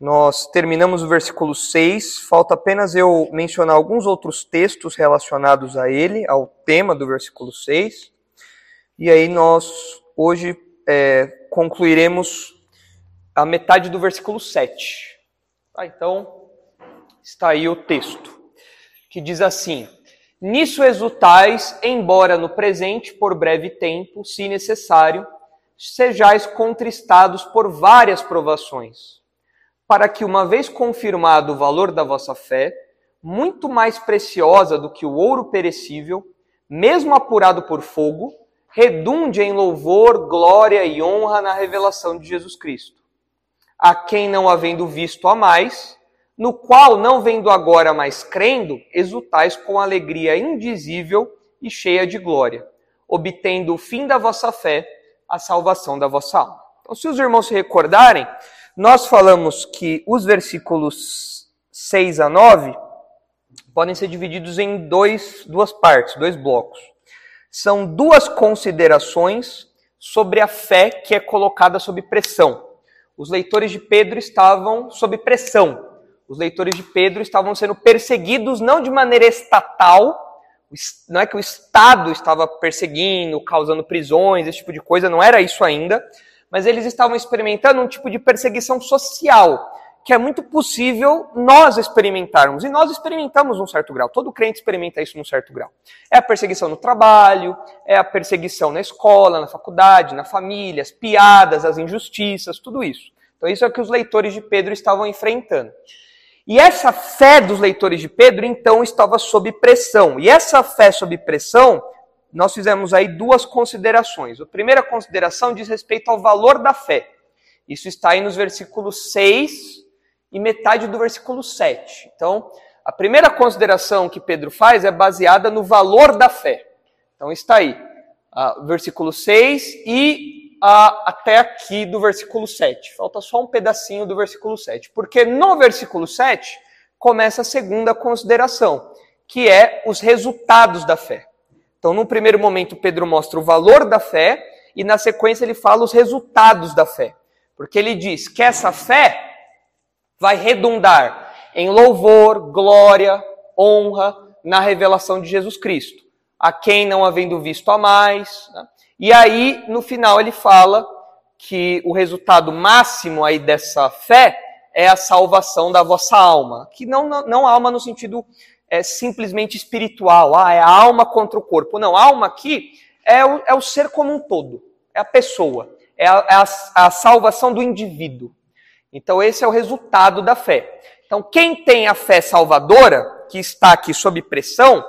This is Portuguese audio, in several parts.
Nós terminamos o versículo 6, falta apenas eu mencionar alguns outros textos relacionados a ele, ao tema do versículo 6. E aí nós hoje é, concluiremos a metade do versículo 7. Tá, então, está aí o texto, que diz assim: Nisso exultais, embora no presente, por breve tempo, se necessário, sejais contristados por várias provações para que, uma vez confirmado o valor da vossa fé, muito mais preciosa do que o ouro perecível, mesmo apurado por fogo, redunde em louvor, glória e honra na revelação de Jesus Cristo. A quem não havendo visto a mais, no qual não vendo agora mais crendo, exultais com alegria indizível e cheia de glória, obtendo o fim da vossa fé, a salvação da vossa alma. Então, se os irmãos se recordarem, nós falamos que os versículos 6 a 9 podem ser divididos em dois, duas partes, dois blocos. São duas considerações sobre a fé que é colocada sob pressão. Os leitores de Pedro estavam sob pressão. Os leitores de Pedro estavam sendo perseguidos não de maneira estatal, não é que o Estado estava perseguindo, causando prisões, esse tipo de coisa, não era isso ainda, mas eles estavam experimentando um tipo de perseguição social, que é muito possível nós experimentarmos. E nós experimentamos num certo grau. Todo crente experimenta isso num certo grau. É a perseguição no trabalho, é a perseguição na escola, na faculdade, na família, as piadas, as injustiças, tudo isso. Então, isso é o que os leitores de Pedro estavam enfrentando. E essa fé dos leitores de Pedro, então, estava sob pressão. E essa fé sob pressão nós fizemos aí duas considerações. A primeira consideração diz respeito ao valor da fé. Isso está aí nos versículos 6 e metade do versículo 7. Então, a primeira consideração que Pedro faz é baseada no valor da fé. Então, está aí, uh, versículo 6 e uh, até aqui do versículo 7. Falta só um pedacinho do versículo 7. Porque no versículo 7 começa a segunda consideração, que é os resultados da fé. Então, num primeiro momento, Pedro mostra o valor da fé e na sequência ele fala os resultados da fé. Porque ele diz que essa fé vai redundar em louvor, glória, honra na revelação de Jesus Cristo, a quem não havendo visto a mais. Né? E aí, no final, ele fala que o resultado máximo aí dessa fé é a salvação da vossa alma, que não, não, não alma no sentido é simplesmente espiritual, ah, é a alma contra o corpo. Não, a alma aqui é o, é o ser como um todo, é a pessoa, é a, é a, a salvação do indivíduo. Então, esse é o resultado da fé. Então, quem tem a fé salvadora, que está aqui sob pressão,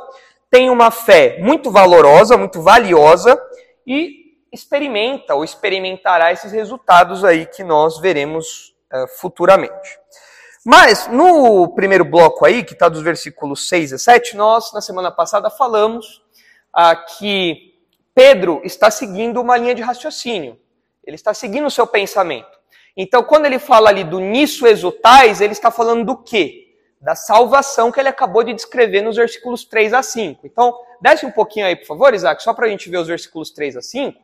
tem uma fé muito valorosa, muito valiosa e experimenta ou experimentará esses resultados aí que nós veremos uh, futuramente. Mas no primeiro bloco aí, que está dos versículos 6 e 7, nós, na semana passada, falamos ah, que Pedro está seguindo uma linha de raciocínio. Ele está seguindo o seu pensamento. Então, quando ele fala ali do nisso exultais, ele está falando do quê? Da salvação que ele acabou de descrever nos versículos 3 a 5. Então, desce um pouquinho aí, por favor, Isaac, só para a gente ver os versículos 3 a 5.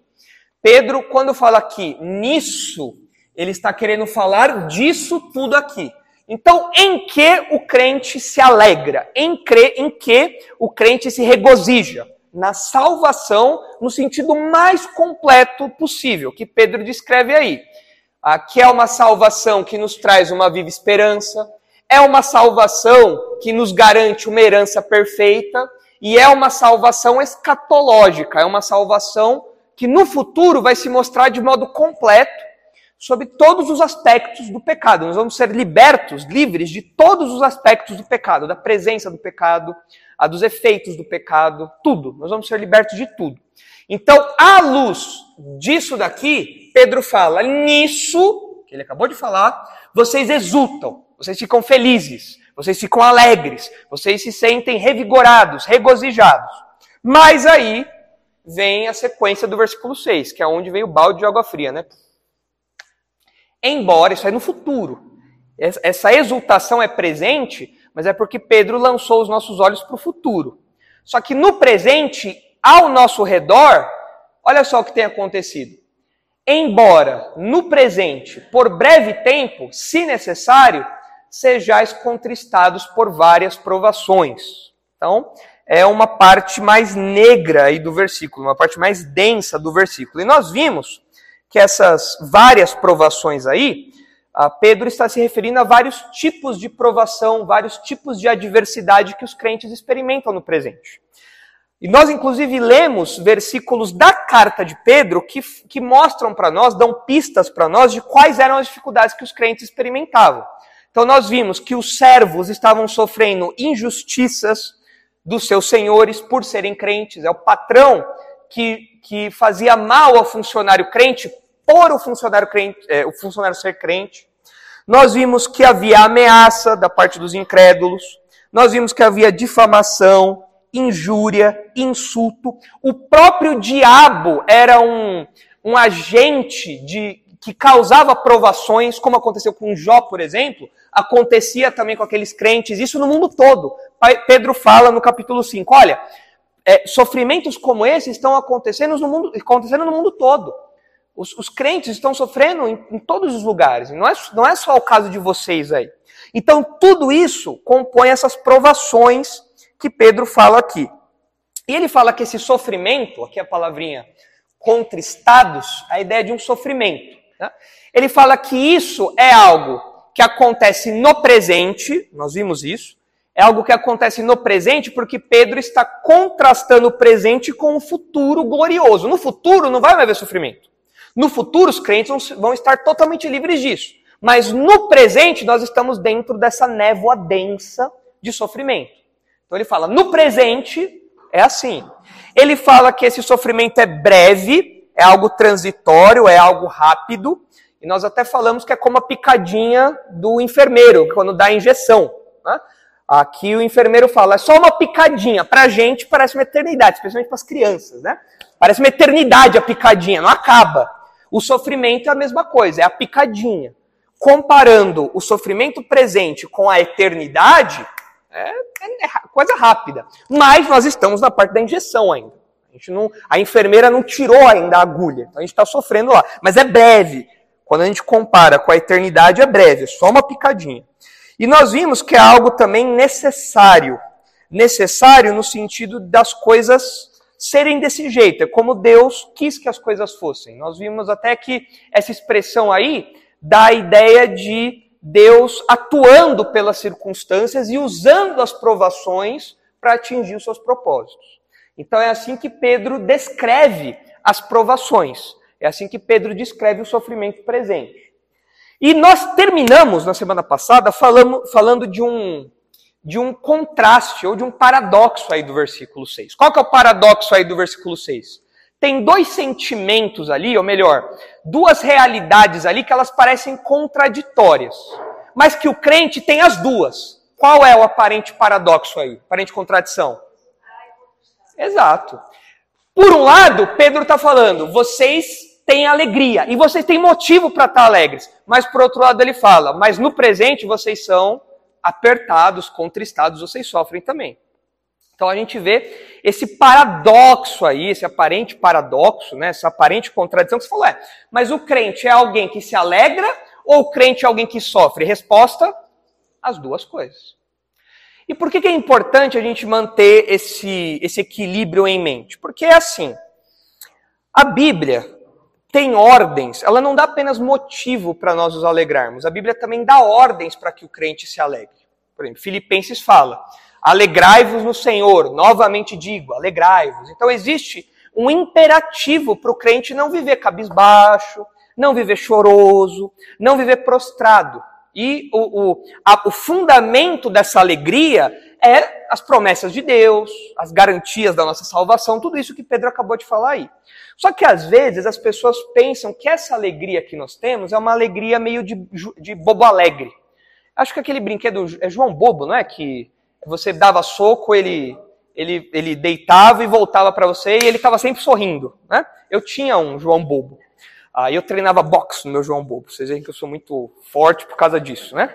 Pedro, quando fala aqui nisso, ele está querendo falar disso tudo aqui. Então, em que o crente se alegra? Em, cre, em que o crente se regozija? Na salvação, no sentido mais completo possível, que Pedro descreve aí. Aqui é uma salvação que nos traz uma viva esperança, é uma salvação que nos garante uma herança perfeita, e é uma salvação escatológica, é uma salvação que no futuro vai se mostrar de modo completo sobre todos os aspectos do pecado. Nós vamos ser libertos, livres de todos os aspectos do pecado, da presença do pecado, a dos efeitos do pecado, tudo. Nós vamos ser libertos de tudo. Então, à luz disso daqui, Pedro fala: nisso, que ele acabou de falar, vocês exultam, vocês ficam felizes, vocês ficam alegres, vocês se sentem revigorados, regozijados. Mas aí vem a sequência do versículo 6, que é onde vem o balde de água fria, né? Embora isso é no futuro. Essa exultação é presente, mas é porque Pedro lançou os nossos olhos para o futuro. Só que no presente, ao nosso redor, olha só o que tem acontecido. embora no presente, por breve tempo, se necessário, sejais contristados por várias provações. Então, é uma parte mais negra aí do versículo, uma parte mais densa do versículo. E nós vimos que essas várias provações aí, Pedro está se referindo a vários tipos de provação, vários tipos de adversidade que os crentes experimentam no presente. E nós, inclusive, lemos versículos da carta de Pedro que, que mostram para nós, dão pistas para nós de quais eram as dificuldades que os crentes experimentavam. Então, nós vimos que os servos estavam sofrendo injustiças dos seus senhores por serem crentes. É o patrão que, que fazia mal ao funcionário crente por o funcionário, crente, é, o funcionário ser crente. Nós vimos que havia ameaça da parte dos incrédulos. Nós vimos que havia difamação, injúria, insulto. O próprio diabo era um, um agente de, que causava provações, como aconteceu com Jó, por exemplo, acontecia também com aqueles crentes, isso no mundo todo. Pedro fala no capítulo 5, olha, é, sofrimentos como esse estão acontecendo no mundo, acontecendo no mundo todo. Os, os crentes estão sofrendo em, em, todos os lugares, não é, não é só o caso de vocês aí. Então, tudo isso compõe essas provações que Pedro fala aqui. E ele fala que esse sofrimento, aqui a palavrinha contristados, a ideia de um sofrimento. Né? Ele fala que isso é algo que acontece no presente, nós vimos isso, é algo que acontece no presente porque Pedro está contrastando o presente com o futuro glorioso. No futuro não vai haver sofrimento. No futuro os crentes vão estar totalmente livres disso. Mas no presente nós estamos dentro dessa névoa densa de sofrimento. Então ele fala, no presente é assim. Ele fala que esse sofrimento é breve, é algo transitório, é algo rápido. E nós até falamos que é como a picadinha do enfermeiro, quando dá a injeção. Né? Aqui o enfermeiro fala, é só uma picadinha. Para a gente parece uma eternidade, especialmente para as crianças, né? Parece uma eternidade a picadinha, não acaba. O sofrimento é a mesma coisa, é a picadinha. Comparando o sofrimento presente com a eternidade, é, é, coisa rápida. Mas nós estamos na parte da injeção ainda. A, gente não, a enfermeira não tirou ainda a agulha. Então a gente está sofrendo lá. Mas é breve. Quando a gente compara com a eternidade, é breve, é só uma picadinha. E nós vimos que é algo também necessário. Necessário no sentido das coisas serem desse jeito. É como Deus quis que as coisas fossem. Nós vimos até que essa expressão aí dá a ideia de Deus atuando pelas circunstâncias e usando as provações para atingir os seus propósitos. Então é assim que Pedro descreve as provações. É assim que Pedro descreve o sofrimento presente. E nós terminamos na semana passada falando, falando de um de um contraste ou de um paradoxo aí do versículo 6. Qual que é o paradoxo aí do versículo 6? tem dois sentimentos ali, ou melhor, duas realidades ali que elas parecem contraditórias, mas que o crente tem as duas. Qual é o aparente paradoxo aí? Aparente contradição? Exato. Por um lado, Pedro está falando, vocês têm alegria e vocês têm motivo para estar tá alegres. Mas por outro lado, ele fala, mas no presente vocês são apertados, contristados, vocês sofrem também. Então a gente vê esse paradoxo aí, esse aparente paradoxo, né, essa aparente contradição que você falou, é, mas o crente é alguém que se alegra ou o crente é alguém que sofre? Resposta, as duas coisas. E por que, que é importante a gente manter esse, esse equilíbrio em mente? Porque é assim, a Bíblia tem ordens, ela não dá apenas motivo para nós nos alegrarmos, a Bíblia também dá ordens para que o crente se alegre. Por exemplo, Filipenses fala, Alegrai-vos no Senhor, novamente digo, alegrai-vos. Então existe um imperativo para o crente não viver cabisbaixo, não viver choroso, não viver prostrado. E o, o, a, o fundamento dessa alegria é as promessas de Deus, as garantias da nossa salvação, tudo isso que Pedro acabou de falar aí. Só que às vezes as pessoas pensam que essa alegria que nós temos é uma alegria meio de, de bobo alegre. Acho que aquele brinquedo é João Bobo, não é? Que você dava soco, ele, ele, ele deitava e voltava para você e ele estava sempre sorrindo. Né? Eu tinha um João Bobo. Ah, eu treinava boxe no meu João Bobo. Vocês veem que eu sou muito forte por causa disso, né?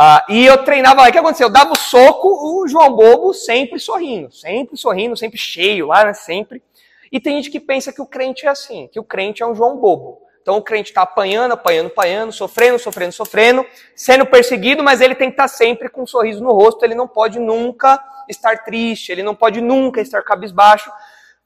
Ah, e eu treinava lá. O que aconteceu? Eu dava o soco, o João Bobo sempre sorrindo, sempre sorrindo, sempre cheio lá, né? Sempre. E tem gente que pensa que o crente é assim, que o crente é um João Bobo. Então o crente está apanhando, apanhando, apanhando, sofrendo, sofrendo, sofrendo, sendo perseguido, mas ele tem que estar tá sempre com um sorriso no rosto, ele não pode nunca estar triste, ele não pode nunca estar cabisbaixo.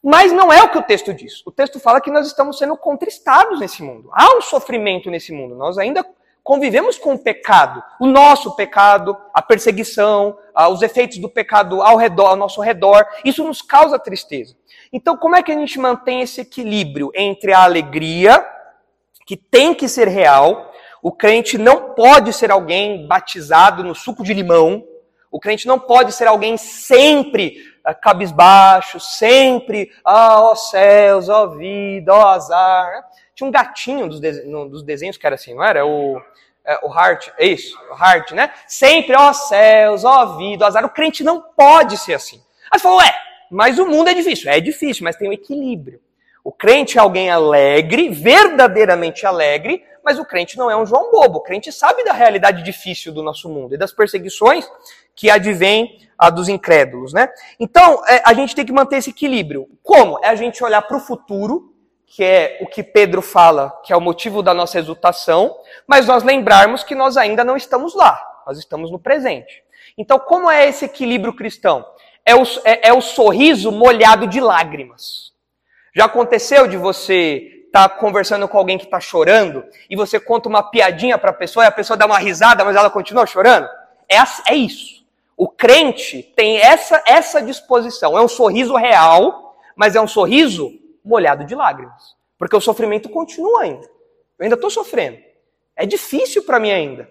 Mas não é o que o texto diz. O texto fala que nós estamos sendo contristados nesse mundo. Há um sofrimento nesse mundo. Nós ainda convivemos com o pecado, o nosso pecado, a perseguição, os efeitos do pecado ao redor, ao nosso redor. Isso nos causa tristeza. Então, como é que a gente mantém esse equilíbrio entre a alegria, que tem que ser real, o crente não pode ser alguém batizado no suco de limão, o crente não pode ser alguém sempre uh, cabisbaixo, sempre, ah, ó céus, ó vida, ó azar. Tinha um gatinho dos, dos desenhos que era assim, não era? O, é, o Hart, é isso, o Hart, né? Sempre, ó céus, ó vida, ó azar. O crente não pode ser assim. Aí você falou, ué, mas o mundo é difícil. É difícil, mas tem um equilíbrio. O crente é alguém alegre, verdadeiramente alegre, mas o crente não é um João bobo. O crente sabe da realidade difícil do nosso mundo e das perseguições que advêm dos incrédulos, né? Então, é, a gente tem que manter esse equilíbrio. Como? É a gente olhar para o futuro, que é o que Pedro fala, que é o motivo da nossa exultação, mas nós lembrarmos que nós ainda não estamos lá, nós estamos no presente. Então, como é esse equilíbrio cristão? É o, é, é o sorriso molhado de lágrimas. Já aconteceu de você está conversando com alguém que está chorando e você conta uma piadinha para a pessoa e a pessoa dá uma risada, mas ela continua chorando? É, é isso. O crente tem essa, essa disposição. É um sorriso real, mas é um sorriso molhado de lágrimas. Porque o sofrimento continua ainda. Eu ainda estou sofrendo. É difícil para mim ainda.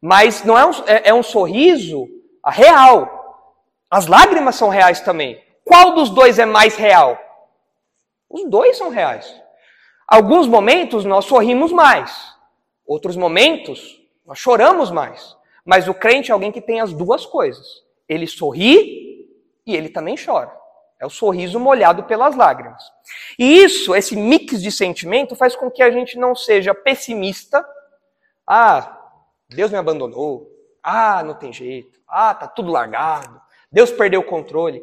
Mas não é um, é, é um sorriso real. As lágrimas são reais também. Qual dos dois é mais real? Os dois são reais. Alguns momentos nós sorrimos mais, outros momentos nós choramos mais. Mas o crente é alguém que tem as duas coisas. Ele sorri e ele também chora. É o sorriso molhado pelas lágrimas. E isso, esse mix de sentimento, faz com que a gente não seja pessimista. Ah, Deus me abandonou. Ah, não tem jeito. Ah, tá tudo largado. Deus perdeu o controle.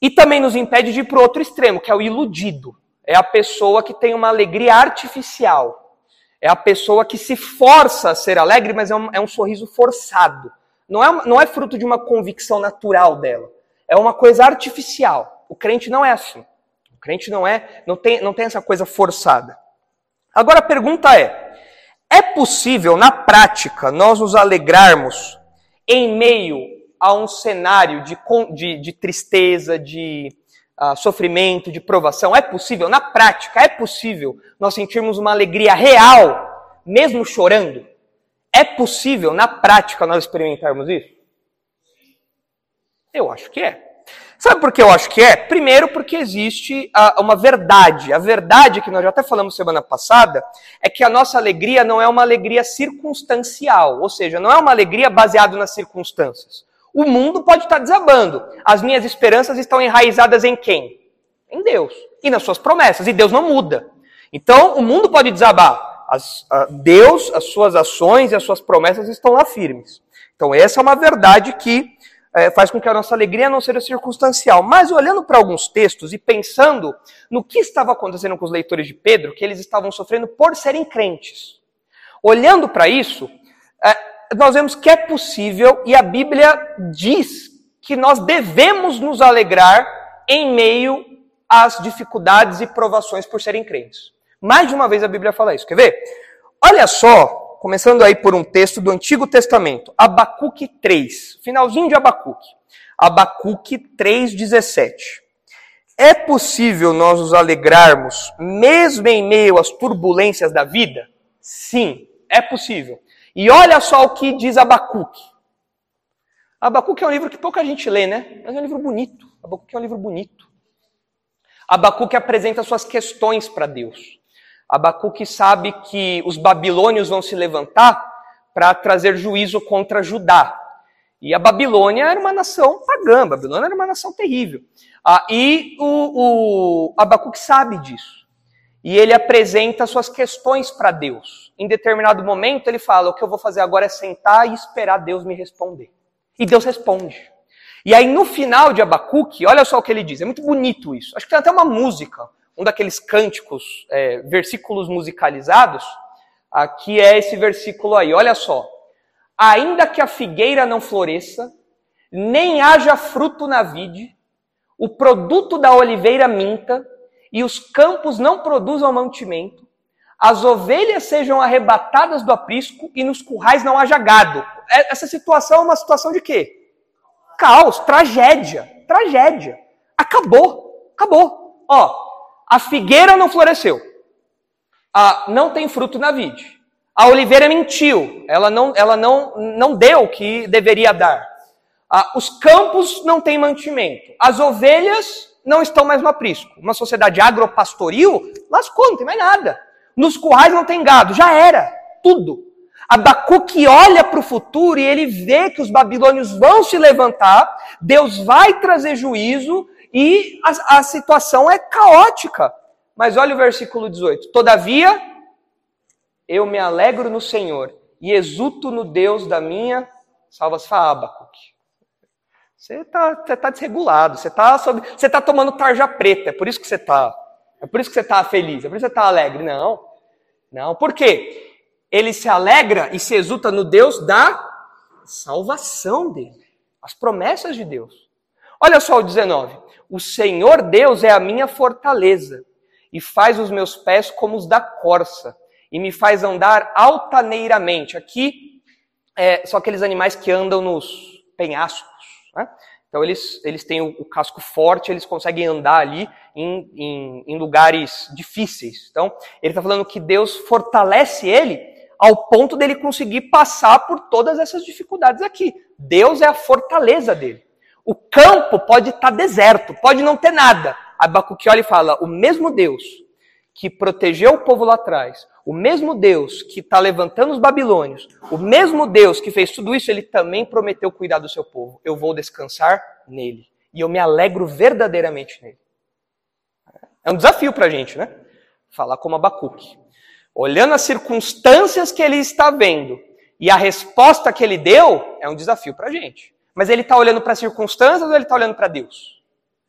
E também nos impede de ir para o outro extremo, que é o iludido é a pessoa que tem uma alegria artificial. É a pessoa que se força a ser alegre, mas é um, é um sorriso forçado. Não é, não é fruto de uma convicção natural dela. É uma coisa artificial. O crente não é assim. O crente não é, não tem, não tem essa coisa forçada. Agora a pergunta é: é possível, na prática, nós nos alegrarmos em meio a um cenário de, de, de tristeza, de, uh, sofrimento, de provação. É possível, na prática, é possível nós sentirmos uma alegria real, mesmo chorando? É possível, na prática, nós experimentarmos isso? Eu acho que é. Sabe por que eu acho que é? Primeiro, porque existe uh, uma verdade. A verdade, que nós já até falamos semana passada, é que a nossa alegria não é uma alegria circunstancial, ou seja, não é uma alegria baseada nas circunstâncias. O mundo pode estar desabando. As minhas esperanças estão enraizadas em quem? Em Deus. E nas suas promessas. E Deus não muda. Então, o mundo pode desabar. As, a, Deus, as suas ações e as suas promessas estão lá firmes. Então, essa é uma verdade que é, faz com que a nossa alegria não seja circunstancial. Mas olhando para alguns textos e pensando no que estava acontecendo com os leitores de Pedro, que eles estavam sofrendo por serem crentes. Olhando para isso, é, nós vemos que é possível e a Bíblia diz que nós devemos nos alegrar em meio às dificuldades e provações por serem crentes. Mais de uma vez a Bíblia fala isso. Quer ver? Olha só, começando aí por um texto do Antigo Testamento, Abacuque 3, finalzinho de Abacuque. Abacuque 3:17. É possível nós nos alegrarmos mesmo em meio às turbulências da vida? Sim, é possível. E olha só o que diz Abacuque. Abacuque é um livro que pouca gente lê, né? Mas é um livro bonito. Abacuque é um livro bonito. Abacuque apresenta suas questões para Deus. Abacuque sabe que os babilônios vão se levantar para trazer juízo contra Judá. E a Babilônia era uma nação pagã, a Babilônia era uma nação terrível. Ah, e o, o Abacuque sabe disso e ele apresenta suas questões para Deus. Em determinado momento, ele fala: O que eu vou fazer agora é sentar e esperar Deus me responder. E Deus responde. E aí, no final de Abacuque, olha só o que ele diz. É muito bonito isso. Acho que tem até uma música um daqueles cânticos, é, versículos musicalizados, aqui é esse versículo aí. Olha só. Ainda que a figueira não floresça, nem haja fruto na vide, o produto da oliveira minta, e os campos não produzam mantimento, as ovelhas sejam arrebatadas do aprisco e nos currais não haja gado. É, essa situação é uma situação de quê? Caos, tragédia, tragédia. Acabou, acabou. Ó, a figueira não floresceu. Ah, não tem fruto na vide. A oliveira mentiu, ela não, ela não, não deu o que deveria dar. Ah, os campos não têm mantimento. As ovelhas não estão mais no aprisco. Uma sociedade agropastoril, lascou, não tem mais nada. Nos currais não tem gado, já era, tudo. Abacuque olha para o futuro e ele vê que os babilônios vão se levantar, Deus vai trazer juízo e a, a situação é caótica. Mas olha o versículo 18: Todavia, eu me alegro no Senhor e exulto no Deus da minha salvação. Você está tá desregulado, você está você tá tomando tarja preta, é por isso que você está. É por isso que você está feliz, é por isso que você está alegre. Não, não. Por quê? Ele se alegra e se exulta no Deus da salvação dele. As promessas de Deus. Olha só o 19. O Senhor Deus é a minha fortaleza e faz os meus pés como os da corça e me faz andar altaneiramente. Aqui é, são aqueles animais que andam nos penhascos. Né? Então eles, eles têm o, o, casco forte, eles conseguem andar ali em, em, em lugares difíceis. Então ele está falando que Deus fortalece ele ao ponto dele conseguir passar por todas essas dificuldades aqui. Deus é a fortaleza dele. O campo pode estar tá deserto, pode não ter nada. Abacuque olha e fala: o mesmo Deus que protegeu o povo lá atrás, o mesmo Deus que está levantando os babilônios, o mesmo Deus que fez tudo isso, ele também prometeu cuidar do seu povo. Eu vou descansar nele. E eu me alegro verdadeiramente nele. É um desafio para a gente, né? Falar como Abacuque. Olhando as circunstâncias que ele está vendo e a resposta que ele deu, é um desafio para a gente. Mas ele está olhando para as circunstâncias ou ele está olhando para Deus?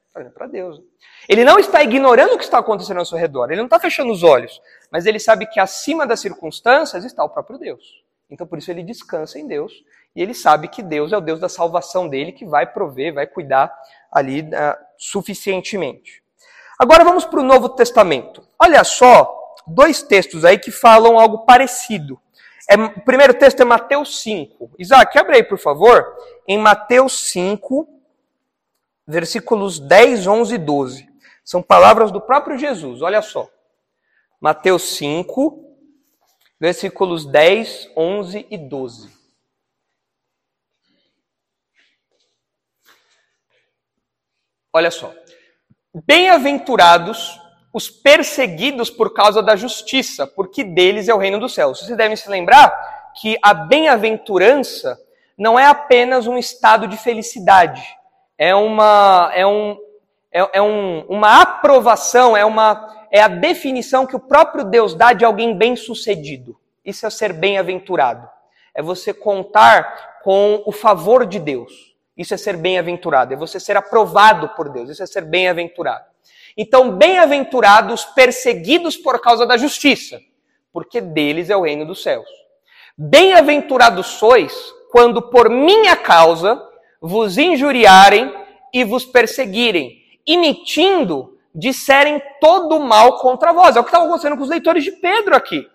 Está olhando para Deus. Ele não está ignorando o que está acontecendo ao seu redor, ele não está fechando os olhos, mas ele sabe que acima das circunstâncias está o próprio Deus. Então por isso ele descansa em Deus e ele sabe que Deus é o Deus da salvação dele que vai prover, vai cuidar ali uh, suficientemente. Agora vamos para o Novo Testamento. Olha só, dois textos aí que falam algo parecido. É, o primeiro texto é Mateus 5. Isaac, abre aí, por favor. Em Mateus 5, versículos 10, 11 e 12. São palavras do próprio Jesus, olha só. Mateus 5, versículos 10, 11 e 12. Olha só. Bem-aventurados os perseguidos por causa da justiça, porque deles é o reino dos céus. Vocês devem se lembrar que a bem-aventurança não é apenas um estado de felicidade, é uma, é um, é, é um, uma aprovação, é, uma, é a definição que o próprio Deus dá de alguém bem-sucedido. Isso é ser bem-aventurado. É você contar com o favor de Deus. Isso é ser bem-aventurado. É você ser aprovado por Deus. Isso é ser bem-aventurado. Então, bem-aventurados perseguidos por causa da justiça, porque deles é o reino dos céus. Bem-aventurados sois quando por minha causa vos injuriarem e vos perseguirem, emitindo disserem todo o mal contra vós. É o que estava acontecendo com os leitores de Pedro aqui.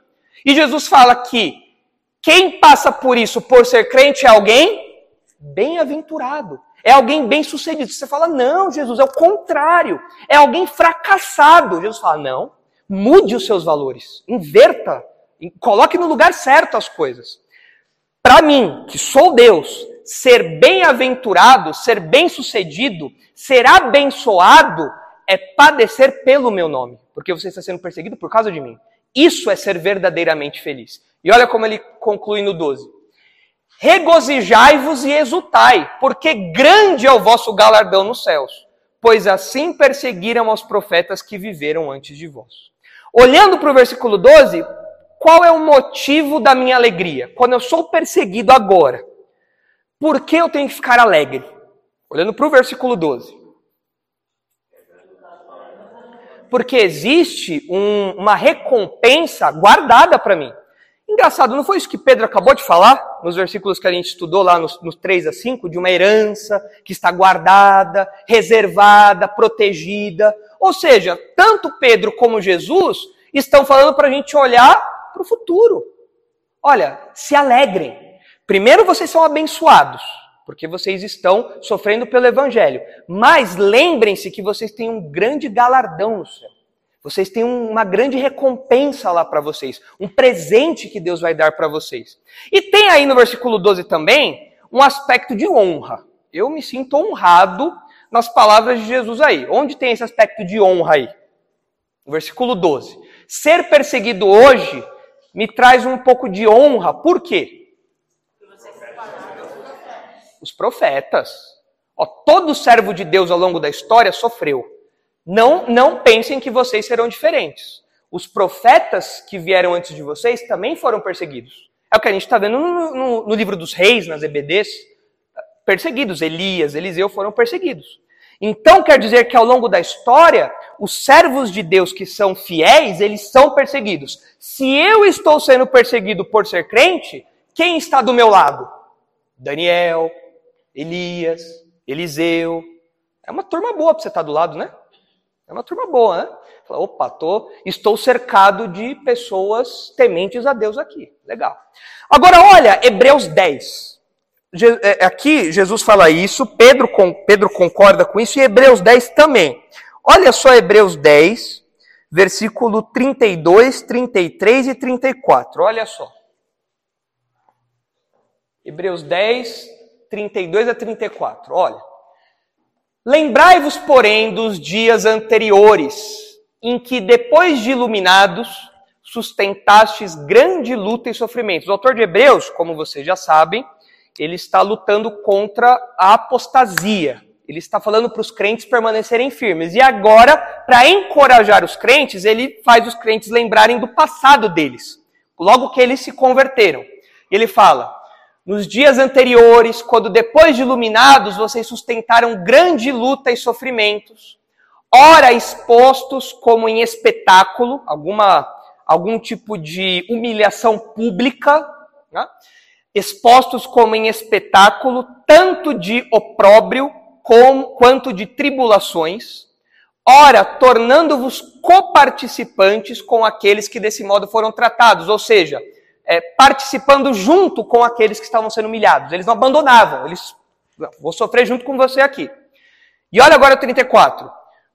E Jesus fala que quem passa por isso por ser crente é alguém bem-aventurado. É alguém bem sucedido. Você fala, não, Jesus, é o contrário. É alguém fracassado. Jesus fala, não, mude os seus valores. Inverta. Coloque no lugar certo as coisas. Para mim, que sou Deus, ser bem-aventurado, ser bem-sucedido, ser abençoado é padecer pelo meu nome, porque você está sendo perseguido por causa de mim. Isso é ser verdadeiramente feliz. E olha como ele conclui no 12 regozijai-vos e exultai, porque grande é o vosso galardão nos céus, pois assim perseguiram os profetas que viveram antes de vós. Olhando para o versículo 12, qual é o motivo da minha alegria? Quando eu sou perseguido agora, por que eu tenho que ficar alegre? Olhando para o versículo 12. porque existe um, uma recompensa guardada para mim. Engraçado, não foi isso que Pedro acabou de falar, nos versículos que a gente estudou lá nos, nos 3 a 5, de uma herança que está guardada, reservada, protegida. Ou seja, tanto Pedro como Jesus estão falando para a gente olhar para o futuro. Olha, se alegrem. Primeiro, vocês são abençoados, porque vocês estão sofrendo pelo Evangelho. Mas lembrem-se que vocês têm um grande galardão no céu. Vocês têm uma grande recompensa lá para vocês, um presente que Deus vai dar para vocês. E tem aí no versículo 12 também um aspecto de honra. Eu me sinto honrado nas palavras de Jesus aí. Onde tem esse aspecto de honra aí? Versículo 12. Ser perseguido hoje me traz um pouco de honra. Por quê? Os profetas. Ó, todo servo de Deus ao longo da história sofreu. Não, não pensem que vocês serão diferentes. Os profetas que vieram antes de vocês também foram perseguidos. É o que a gente está vendo no, no, no, livro dos reis, nas EBDs. Perseguidos. Elias, Eliseu foram perseguidos. Então quer dizer que ao longo da história, os servos de Deus que são fiéis, eles são perseguidos. Se eu estou sendo perseguido por ser crente, quem está do meu lado? Daniel, Elias, Eliseu. É uma turma boa para você estar do lado, né? É uma turma boa, né? Fala, opa, tô, estou cercado de pessoas tementes a Deus aqui. Legal. Agora, olha, Hebreus 10. É, aqui Jesus fala isso, Pedro, Pedro concorda com isso, e Hebreus 10 também. Olha só Hebreus 10, versículo 32, 33 e 34. Olha só. Hebreus 10, 32 a 34. Olha. Lembrai-vos, porém, dos dias anteriores, em que, depois de iluminados, sustentastes grande luta e sofrimentos. O autor de Hebreus, como vocês já sabem, ele está lutando contra a apostasia. Ele está falando para os crentes permanecerem firmes. E agora, para encorajar os crentes, ele faz os crentes lembrarem do passado deles, logo que eles se converteram. Ele fala: nos dias anteriores, quando depois de iluminados vocês sustentaram grande luta e sofrimentos, ora expostos como em espetáculo, alguma, algum tipo de humilhação pública, né? expostos como em espetáculo, tanto de opróbrio como, quanto de tribulações, ora tornando-vos coparticipantes com aqueles que desse modo foram tratados, ou seja, é, participando junto com aqueles que estavam sendo humilhados. Eles não abandonavam, eles, vou sofrer junto com você aqui. E olha agora o 34.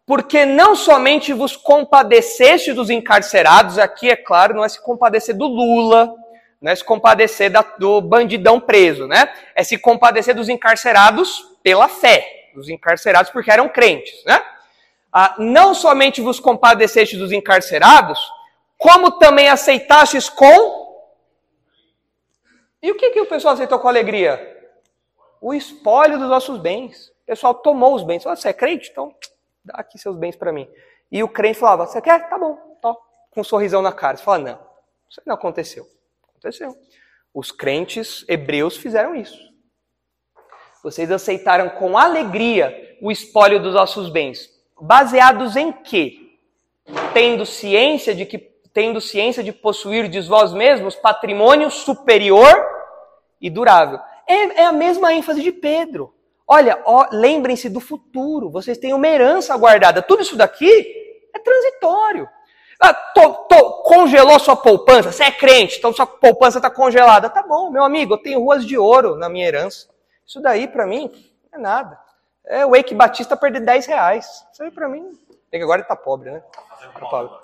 Porque não somente vos compadeceste dos encarcerados, aqui é claro, não é se compadecer do Lula, não é se compadecer da, do bandidão preso, né? É se compadecer dos encarcerados pela fé, dos encarcerados porque eram crentes, né? Ah, não somente vos compadeceste dos encarcerados, como também aceitastes com e o que, que o pessoal aceitou com alegria? O espólio dos nossos bens. O pessoal tomou os bens. Falou, você é crente? Então, dá aqui seus bens para mim. E o crente falava, você quer? Tá bom. Tó. Com um sorrisão na cara. Você fala, não, isso não aconteceu. Aconteceu. Os crentes hebreus fizeram isso. Vocês aceitaram com alegria o espólio dos nossos bens. Baseados em quê? Tendo ciência de que tendo ciência de possuir de vós mesmos patrimônio superior e durável. É, é a mesma ênfase de Pedro. Olha, lembrem-se do futuro. Vocês têm uma herança guardada. Tudo isso daqui é transitório. Ah, tô, tô, congelou sua poupança? Você é crente, então sua poupança está congelada. Tá bom, meu amigo, eu tenho ruas de ouro na minha herança. Isso daí, para mim, é nada. É o Eike Batista perder 10 reais. Isso aí, para mim, é que agora ele tá pobre, né?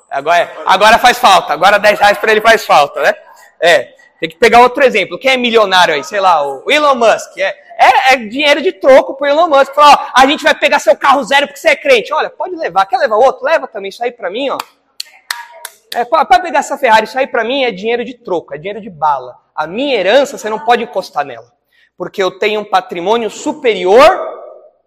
Agora, agora faz falta. Agora 10 reais para ele faz falta, né? É. Tem que pegar outro exemplo. Quem é milionário aí? Sei lá, o Elon Musk. É, é, é dinheiro de troco pro Elon Musk. Fala, ó, a gente vai pegar seu carro zero porque você é crente. Olha, pode levar. Quer levar outro? Leva também. Isso aí para mim, ó. É, pode pegar essa Ferrari. Isso aí para mim é dinheiro de troco, é dinheiro de bala. A minha herança, você não pode encostar nela. Porque eu tenho um patrimônio superior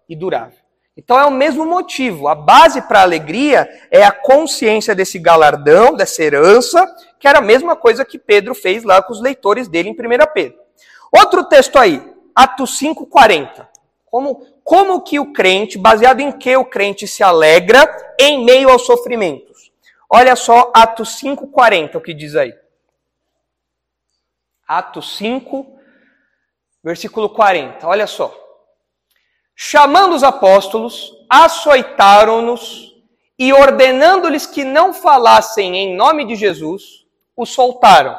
e durável. Então é o mesmo motivo. A base para a alegria é a consciência desse galardão, dessa herança, que era a mesma coisa que Pedro fez lá com os leitores dele em 1 Pedro. Outro texto aí, Atos 5,40. Como, como que o crente, baseado em que o crente se alegra em meio aos sofrimentos? Olha só Atos 5,40, o que diz aí. Atos 5, versículo 40, olha só. Chamando os apóstolos, açoitaram-nos e ordenando-lhes que não falassem em nome de Jesus, os soltaram.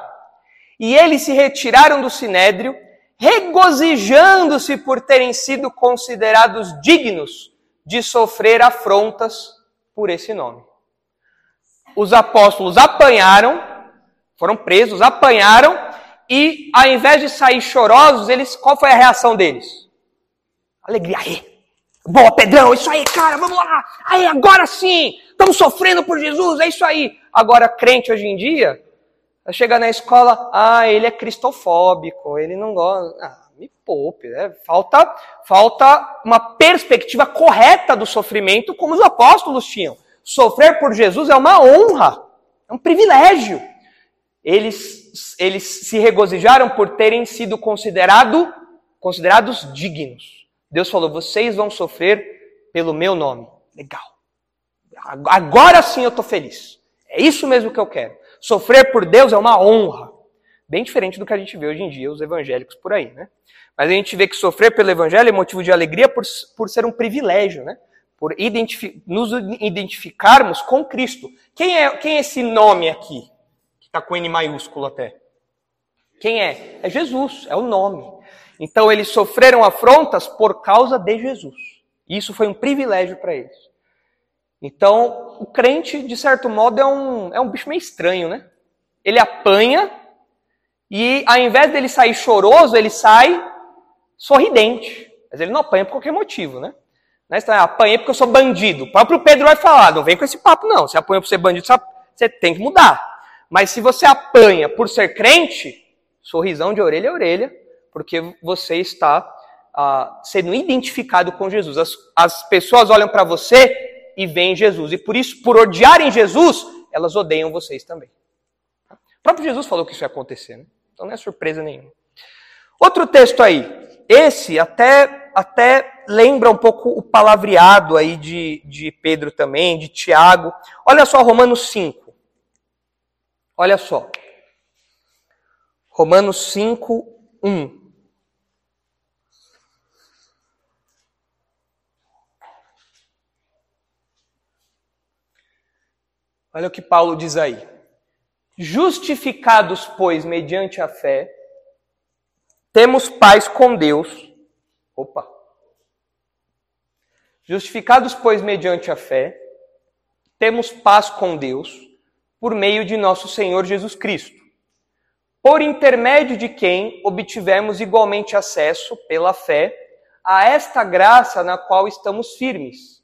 E eles se retiraram do sinédrio, regozijando-se por terem sido considerados dignos de sofrer afrontas por esse nome. Os apóstolos apanharam, foram presos, apanharam, e ao invés de sair chorosos, eles, qual foi a reação deles? Alegria, aí. Boa, Pedrão, isso aí, cara, vamos lá. Aí, agora sim, estamos sofrendo por Jesus, é isso aí. Agora, crente hoje em dia, Chega na escola, ah, ele é cristofóbico, ele não gosta. Ah, me poupe, né? Falta, falta uma perspectiva correta do sofrimento, como os apóstolos tinham. Sofrer por Jesus é uma honra, é um privilégio. Eles, eles se regozijaram por terem sido considerado, considerados dignos. Deus falou: vocês vão sofrer pelo meu nome. Legal. Agora sim eu estou feliz. É isso mesmo que eu quero. Sofrer por Deus é uma honra. Bem diferente do que a gente vê hoje em dia, os evangélicos por aí, né? Mas a gente vê que sofrer pelo evangelho é motivo de alegria por, por ser um privilégio, né? Por identifi nos identificarmos com Cristo. Quem é, quem é esse nome aqui? Que está com N maiúsculo até. Quem é? É Jesus, é o nome. Então eles sofreram afrontas por causa de Jesus. Isso foi um privilégio para eles. Então, o crente, de certo modo, é um, é um bicho meio estranho, né? Ele apanha e, ao invés dele sair choroso, ele sai sorridente. Mas ele não apanha por qualquer motivo, né? Não é apanhei porque eu sou bandido. O próprio Pedro vai falar, não vem com esse papo não. Se apanha por ser bandido, você tem que mudar. Mas se você apanha por ser crente, sorrisão de orelha a orelha, porque você está ah, sendo identificado com Jesus. As, as pessoas olham para você e veem Jesus. E por isso, por odiarem Jesus, elas odeiam vocês também. O próprio Jesus falou que isso ia acontecer, né? então não é surpresa nenhuma. Outro texto aí, esse até, até lembra um pouco o palavreado aí de, de Pedro também, de Tiago. Olha só Romanos 5. Olha só. Romanos 5, 1. Olha o que Paulo diz aí. Justificados, pois, mediante a fé, temos paz com Deus. Opa! Justificados, pois, mediante a fé, temos paz com Deus por meio de nosso Senhor Jesus Cristo, por intermédio de quem obtivemos igualmente acesso, pela fé, a esta graça na qual estamos firmes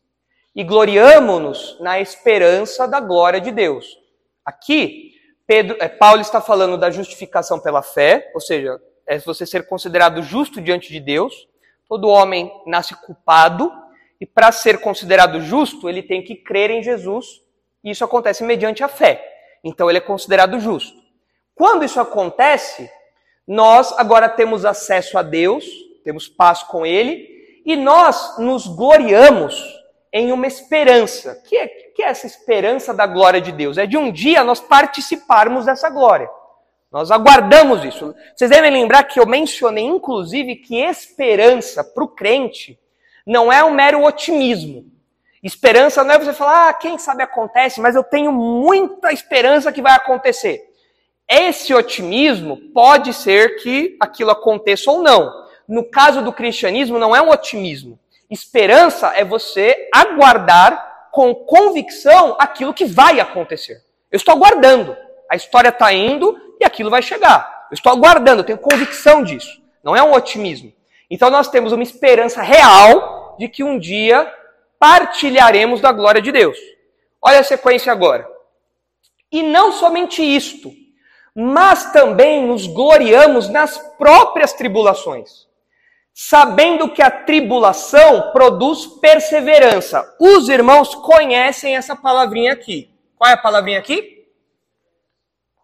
e gloriamo-nos na esperança da glória de Deus. Aqui, Pedro, é, Paulo está falando da justificação pela fé, ou seja, é você ser considerado justo diante de Deus. Todo homem nasce culpado e para ser considerado justo, ele tem que crer em Jesus, e isso acontece mediante a fé. Então ele é considerado justo. Quando isso acontece, nós agora temos acesso a Deus, temos paz com ele, e nós nos gloriamos em uma esperança. Que é, que é essa esperança da glória de Deus? É de um dia nós participarmos dessa glória. Nós aguardamos isso. Vocês devem lembrar que eu mencionei, inclusive, que esperança para o crente não é um mero otimismo. Esperança não é você falar, ah, quem sabe acontece, mas eu tenho muita esperança que vai acontecer. Esse otimismo pode ser que aquilo aconteça ou não. No caso do cristianismo, não é um otimismo. Esperança é você aguardar com convicção aquilo que vai acontecer. Eu estou aguardando. A história está indo e aquilo vai chegar. Eu estou aguardando, eu tenho convicção disso. Não é um otimismo. Então nós temos uma esperança real de que um dia partilharemos da glória de Deus. Olha a sequência agora. E não somente isto, mas também nos gloriamos nas próprias tribulações sabendo que a tribulação produz perseverança. Os irmãos conhecem essa palavrinha aqui. Qual é a palavrinha aqui?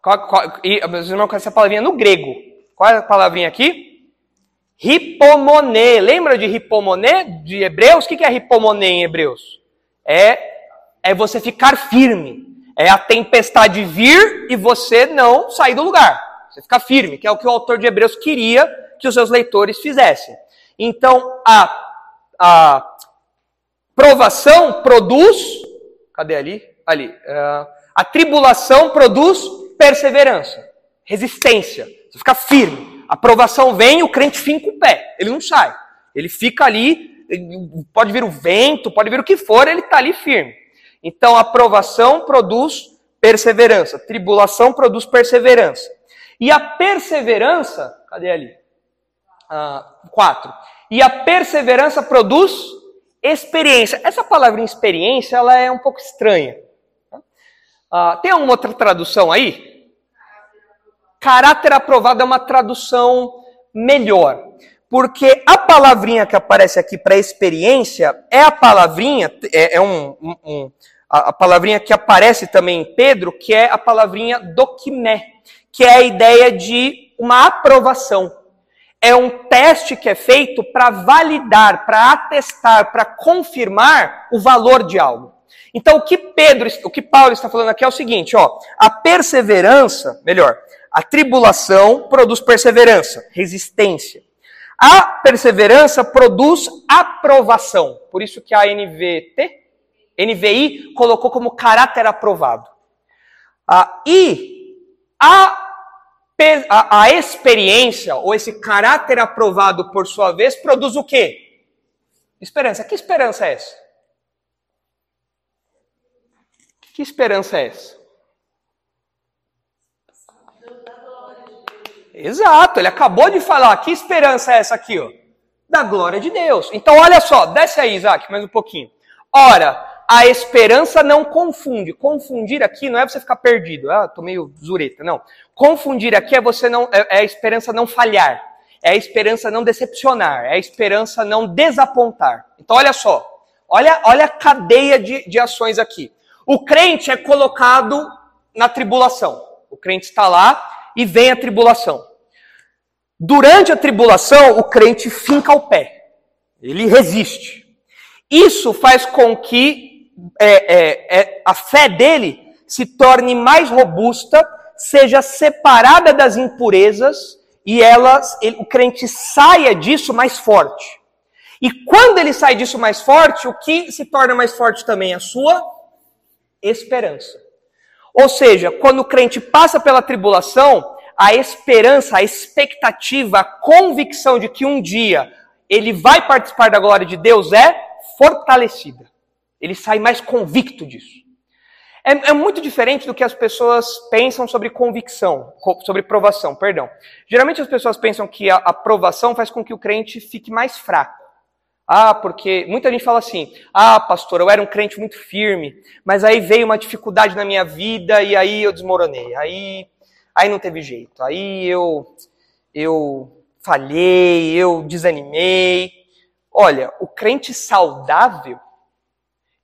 Qual, qual, e, os irmãos conhecem essa palavrinha no grego. Qual é a palavrinha aqui? Ripomoné. Lembra de ripomoné de Hebreus? O que é ripomoné em Hebreus? É, é você ficar firme. É a tempestade vir e você não sair do lugar. Você ficar firme, que é o que o autor de Hebreus queria que os seus leitores fizessem. Então, a, a provação produz. Cadê ali? Ali. Uh, a tribulação produz perseverança, resistência. Você fica firme. A provação vem, o crente finca o pé. Ele não sai. Ele fica ali. Pode vir o vento, pode vir o que for, ele está ali firme. Então, a provação produz perseverança. Tribulação produz perseverança. E a perseverança, cadê ali? Ah, quatro. E a perseverança produz experiência. Essa palavra experiência, ela é um pouco estranha. Ah, tem alguma outra tradução aí? Caráter aprovado é uma tradução melhor. Porque a palavrinha que aparece aqui para experiência é a palavrinha, é, é um, um, um, a, a palavrinha que aparece também em Pedro, que é a palavrinha dokimé, que é a ideia de uma aprovação. É um teste que é feito para validar, para atestar, para confirmar o valor de algo. Então, o que Pedro, o que Paulo está falando aqui é o seguinte, ó, a perseverança, melhor, a tribulação produz perseverança, resistência. A perseverança produz aprovação. Por isso que a NVT, NVI colocou como caráter aprovado. Ah, e a, a, a experiência, ou esse caráter aprovado por sua vez, produz o quê? Esperança. Que esperança é essa? Que esperança é essa? Exato, ele acabou de falar. Que esperança é essa aqui, ó? Da glória de Deus. Então, olha só, desce aí, Isaac, mais um pouquinho. Ora, a esperança não confunde. Confundir aqui não é você ficar perdido. Ah, tô meio zureta. Não. Confundir aqui é você não é, é a esperança não falhar. É a esperança não decepcionar. É a esperança não desapontar. Então, olha só. Olha, olha a cadeia de, de ações aqui. O crente é colocado na tribulação. O crente está lá e vem a tribulação. Durante a tribulação, o crente finca o pé. Ele resiste. Isso faz com que é, é, é, a fé dele se torne mais robusta, seja separada das impurezas e elas, ele, o crente saia disso mais forte. E quando ele sai disso mais forte, o que se torna mais forte também? A sua esperança. Ou seja, quando o crente passa pela tribulação, a esperança, a expectativa, a convicção de que um dia ele vai participar da glória de Deus é fortalecida. Ele sai mais convicto disso. É, é, muito diferente do que as pessoas pensam sobre convicção, sobre provação, perdão. Geralmente as pessoas pensam que a aprovação faz com que o crente fique mais fraco. Ah, porque muita gente fala assim: ah, pastor, eu era um crente muito firme, mas aí veio uma dificuldade na minha vida e aí eu desmoronei. Aí, aí não teve jeito. Aí eu, eu falhei, eu desanimei. Olha, o crente saudável,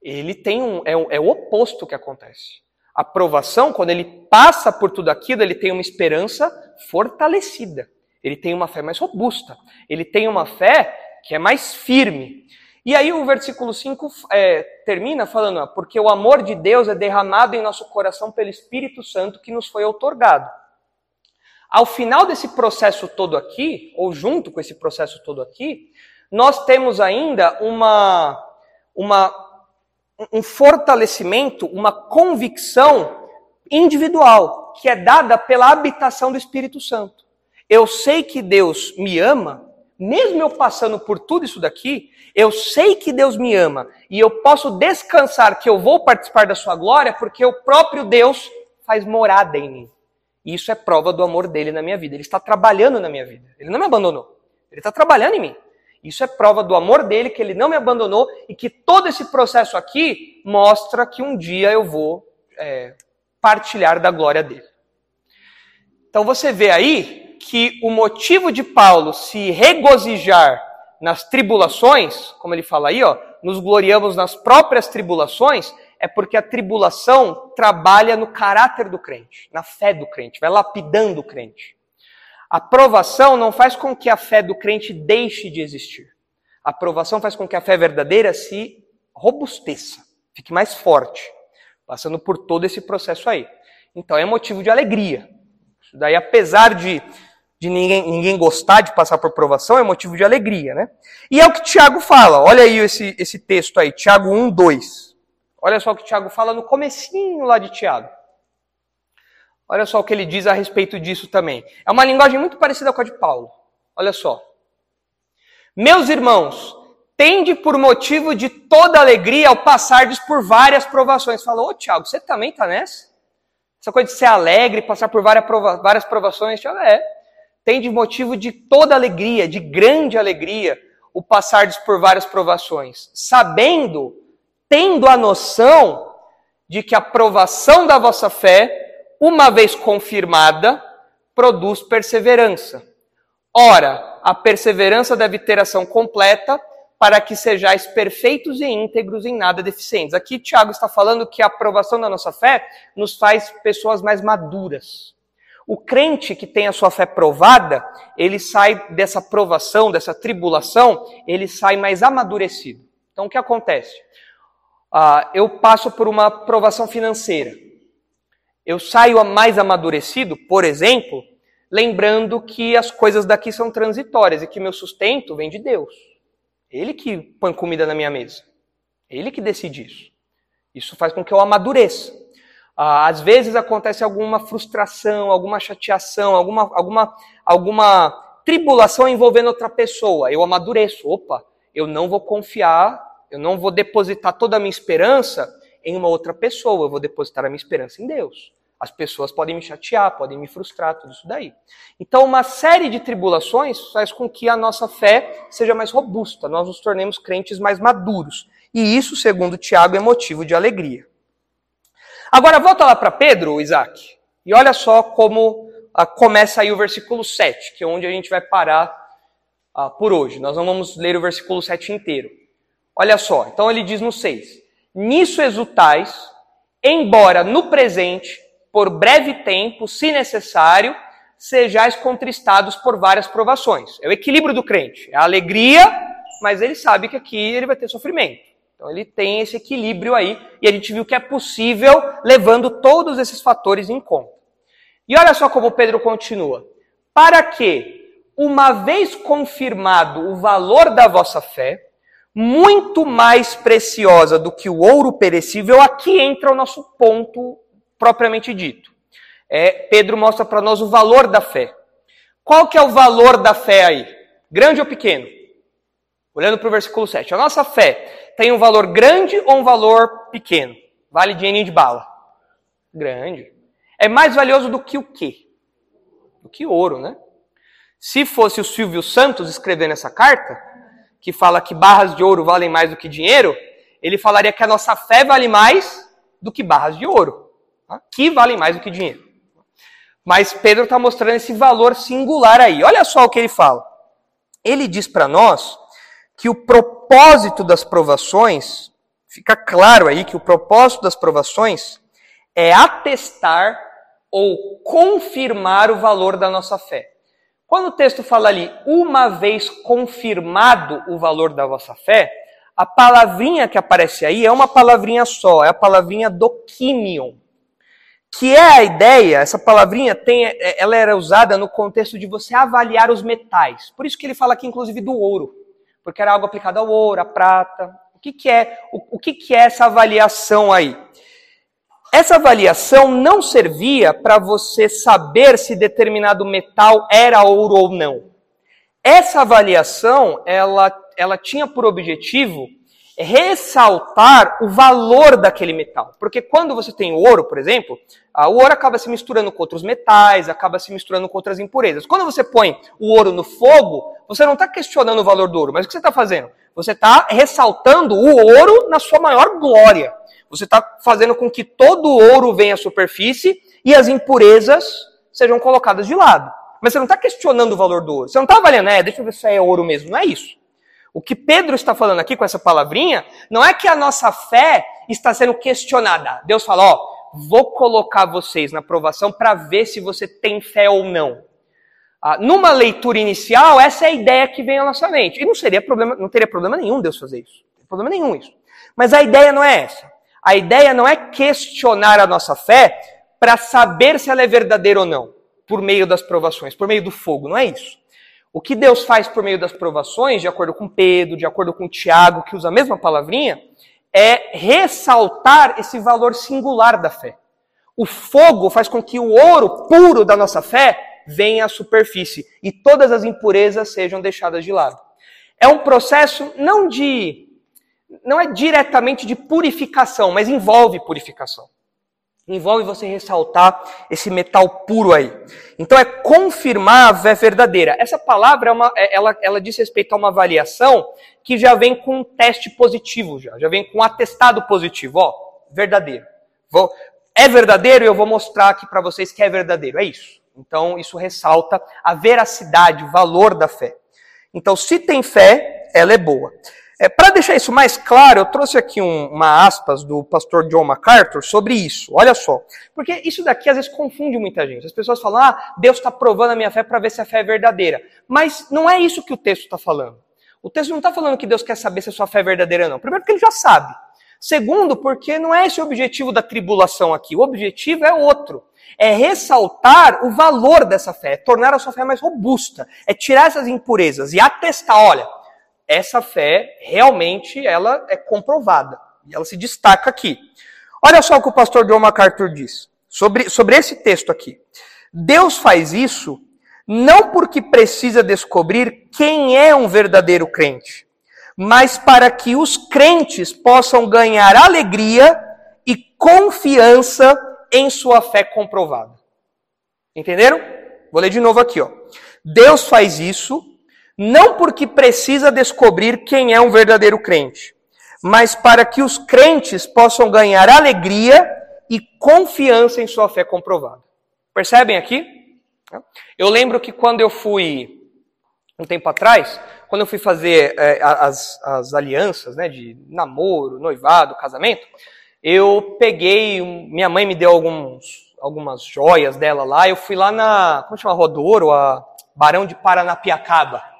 ele tem um é, é o oposto que acontece. A aprovação, quando ele passa por tudo aquilo, ele tem uma esperança fortalecida. Ele tem uma fé mais robusta. Ele tem uma fé que é mais firme. E aí o versículo 5 é, termina falando, porque o amor de Deus é derramado em nosso coração pelo Espírito Santo que nos foi otorgado. Ao final desse processo todo aqui, ou junto com esse processo todo aqui, nós temos ainda uma, uma, um fortalecimento, uma convicção individual, que é dada pela habitação do Espírito Santo. Eu sei que Deus me ama mesmo eu passando por tudo isso daqui, eu sei que Deus me ama e eu posso descansar que eu vou participar da sua glória porque o próprio Deus faz morada em mim. E isso é prova do amor dele na minha vida. Ele está trabalhando na minha vida. Ele não me abandonou. Ele está trabalhando em mim. Isso é prova do amor dele, que ele não me abandonou e que todo esse processo aqui mostra que um dia eu vou é, partilhar da glória dele. Então você vê aí que o motivo de Paulo se regozijar nas tribulações, como ele fala aí, ó, nos gloriamos nas próprias tribulações, é porque a tribulação trabalha no caráter do crente, na fé do crente, vai lapidando o crente. A provação não faz com que a fé do crente deixe de existir. A provação faz com que a fé verdadeira se robusteça, fique mais forte, passando por todo esse processo aí. Então é motivo de alegria. Isso daí, apesar de, de ninguém, ninguém gostar de passar por provação, é motivo de alegria, né? E é o que Tiago fala. Olha aí esse, esse texto aí, Tiago 1, 2. Olha só o que Tiago fala no comecinho lá de Tiago. Olha só o que ele diz a respeito disso também. É uma linguagem muito parecida com a de Paulo. Olha só. Meus irmãos, tende por motivo de toda alegria ao passardes por várias provações. Falou, ô Tiago, você também está nessa? Essa coisa de ser alegre, passar por várias, prova várias provações, Tiago, é. Tem de motivo de toda alegria, de grande alegria, o passardes por várias provações, sabendo, tendo a noção de que a provação da vossa fé uma vez confirmada, produz perseverança. Ora, a perseverança deve ter ação completa para que sejais perfeitos e íntegros em nada deficientes. Aqui Tiago está falando que a aprovação da nossa fé nos faz pessoas mais maduras. O crente que tem a sua fé provada, ele sai dessa provação, dessa tribulação, ele sai mais amadurecido. Então o que acontece? Uh, eu passo por uma provação financeira eu saio mais amadurecido, por exemplo, lembrando que as coisas daqui são transitórias e que meu sustento vem de Deus. Ele que põe comida na minha mesa. Ele que decide isso. Isso faz com que eu amadureça. Ah, às vezes acontece alguma frustração, alguma chateação, alguma, alguma, alguma tribulação envolvendo outra pessoa. Eu amadureço. Opa, eu não vou confiar, eu não vou depositar toda a minha esperança em uma outra pessoa, eu vou depositar a minha esperança em Deus. As pessoas podem me chatear, podem me frustrar, tudo isso daí. Então, uma série de tribulações faz com que a nossa fé seja mais robusta, nós nos tornemos crentes mais maduros. E isso, segundo Tiago, é motivo de alegria. Agora, volta lá para Pedro, Isaac, e olha só como ah, começa aí o versículo 7, que é onde a gente vai parar ah, por hoje. Nós não vamos ler o versículo 7 inteiro. Olha só, então ele diz no 6: Nisso exultais, embora no presente por breve tempo, se necessário, sejais contristados por várias provações. É o equilíbrio do crente. É a alegria, mas ele sabe que aqui ele vai ter sofrimento. Então ele tem esse equilíbrio aí, e a gente viu que é possível levando todos esses fatores em conta. E olha só como Pedro continua. Para que, uma vez confirmado o valor da vossa fé, muito mais preciosa do que o ouro perecível, aqui entra o nosso ponto propriamente dito. É, Pedro mostra para nós o valor da fé. Qual que é o valor da fé aí? Grande ou pequeno? Olhando para o versículo 7. A nossa fé tem um valor grande ou um valor pequeno? Vale dinheirinho de bala? Grande. É mais valioso do que o quê? Do que ouro, né? Se fosse o Silvio Santos escrevendo essa carta, que fala que barras de ouro valem mais do que dinheiro, ele falaria que a nossa fé vale mais do que barras de ouro que valem mais do que dinheiro. Mas Pedro está mostrando esse valor singular aí. Olha só o que ele fala. Ele diz para nós que o propósito das provações, fica claro aí que o propósito das provações é atestar ou confirmar o valor da nossa fé. Quando o texto fala ali, uma vez confirmado o valor da vossa fé, a palavrinha que aparece aí é uma palavrinha só, é a palavrinha doquimion que é a ideia, essa palavrinha tem, é, ela era usada no contexto de você avaliar os metais. Por isso que ele fala aqui, inclusive, do ouro, porque era algo aplicado ao ouro, à prata. O que, que é o, o que, que é essa avaliação aí? Essa avaliação não servia para você saber se determinado metal era ouro ou não. Essa avaliação, ela, ela tinha por objetivo ressaltar o valor daquele metal. Porque quando você tem ouro, por exemplo, o ouro acaba se misturando com outros metais, acaba se misturando com outras impurezas. Quando você põe o ouro no fogo, você não está questionando o valor do ouro, mas o que você está fazendo? Você está ressaltando o ouro na sua maior glória. Você está fazendo com que todo o ouro venha à superfície e as impurezas sejam colocadas de lado. Mas você não está questionando o valor do ouro. Você não está avaliando, é, deixa eu ver se é ouro mesmo. Não é isso. O que Pedro está falando aqui com essa palavrinha não é que a nossa fé está sendo questionada. Deus fala, ó, vou colocar vocês na provação para ver se você tem fé ou não. Ah, numa leitura inicial, essa é a ideia que vem à nossa mente. E não seria problema, não teria problema nenhum Deus fazer isso. Não tem problema nenhum isso. Mas a ideia não é essa. A ideia não é questionar a nossa fé para saber se ela é verdadeira ou não, por meio das provações, por meio do fogo, não é isso. O que Deus faz por meio das provações, de acordo com Pedro, de acordo com Tiago, que usa a mesma palavrinha, é ressaltar esse valor singular da fé. O fogo faz com que o ouro puro da nossa fé venha à superfície e todas as impurezas sejam deixadas de lado. É um processo não de não é diretamente de purificação, mas envolve purificação. Envolve você ressaltar esse metal puro aí. Então é confirmar a fé verdadeira. Essa palavra é uma, é, ela, ela diz respeito a uma avaliação que já vem com um teste positivo, já, já vem com um atestado positivo. Ó, verdadeiro. Vou, é verdadeiro e eu vou mostrar aqui para vocês que é verdadeiro. É isso. Então isso ressalta a veracidade, o valor da fé. Então se tem fé, ela é boa. É, Para deixar isso mais claro, eu trouxe aqui um, uma aspas do pastor John MacArthur sobre isso. Olha só. Porque isso daqui às vezes confunde muita gente. As pessoas falam, ah, Deus está provando a minha fé para ver se a fé é verdadeira. Mas não é isso que o texto está falando. O texto não está falando que Deus quer saber se a sua fé é verdadeira ou não. Primeiro, porque ele já sabe. Segundo, porque não é esse o objetivo da tribulação aqui. O objetivo é outro. É ressaltar o valor dessa fé, é tornar a sua fé mais robusta, é tirar essas impurezas e atestar, olha, essa fé realmente ela é comprovada. E ela se destaca aqui. Olha só o que o pastor John MacArthur diz sobre, sobre esse texto aqui. Deus faz isso não porque precisa descobrir quem é um verdadeiro crente, mas para que os crentes possam ganhar alegria e confiança em sua fé comprovada. Entenderam? Vou ler de novo aqui, ó. Deus faz isso não porque precisa descobrir quem é um verdadeiro crente, mas para que os crentes possam ganhar alegria e confiança em sua fé comprovada. Percebem aqui? Eu lembro que quando eu fui, um tempo atrás, quando eu fui fazer é, as, as alianças né, de namoro, noivado, casamento, eu peguei, minha mãe me deu alguns, algumas joias dela lá, eu fui lá na, como chama, Rodouro, a Barão de Paranapiacaba.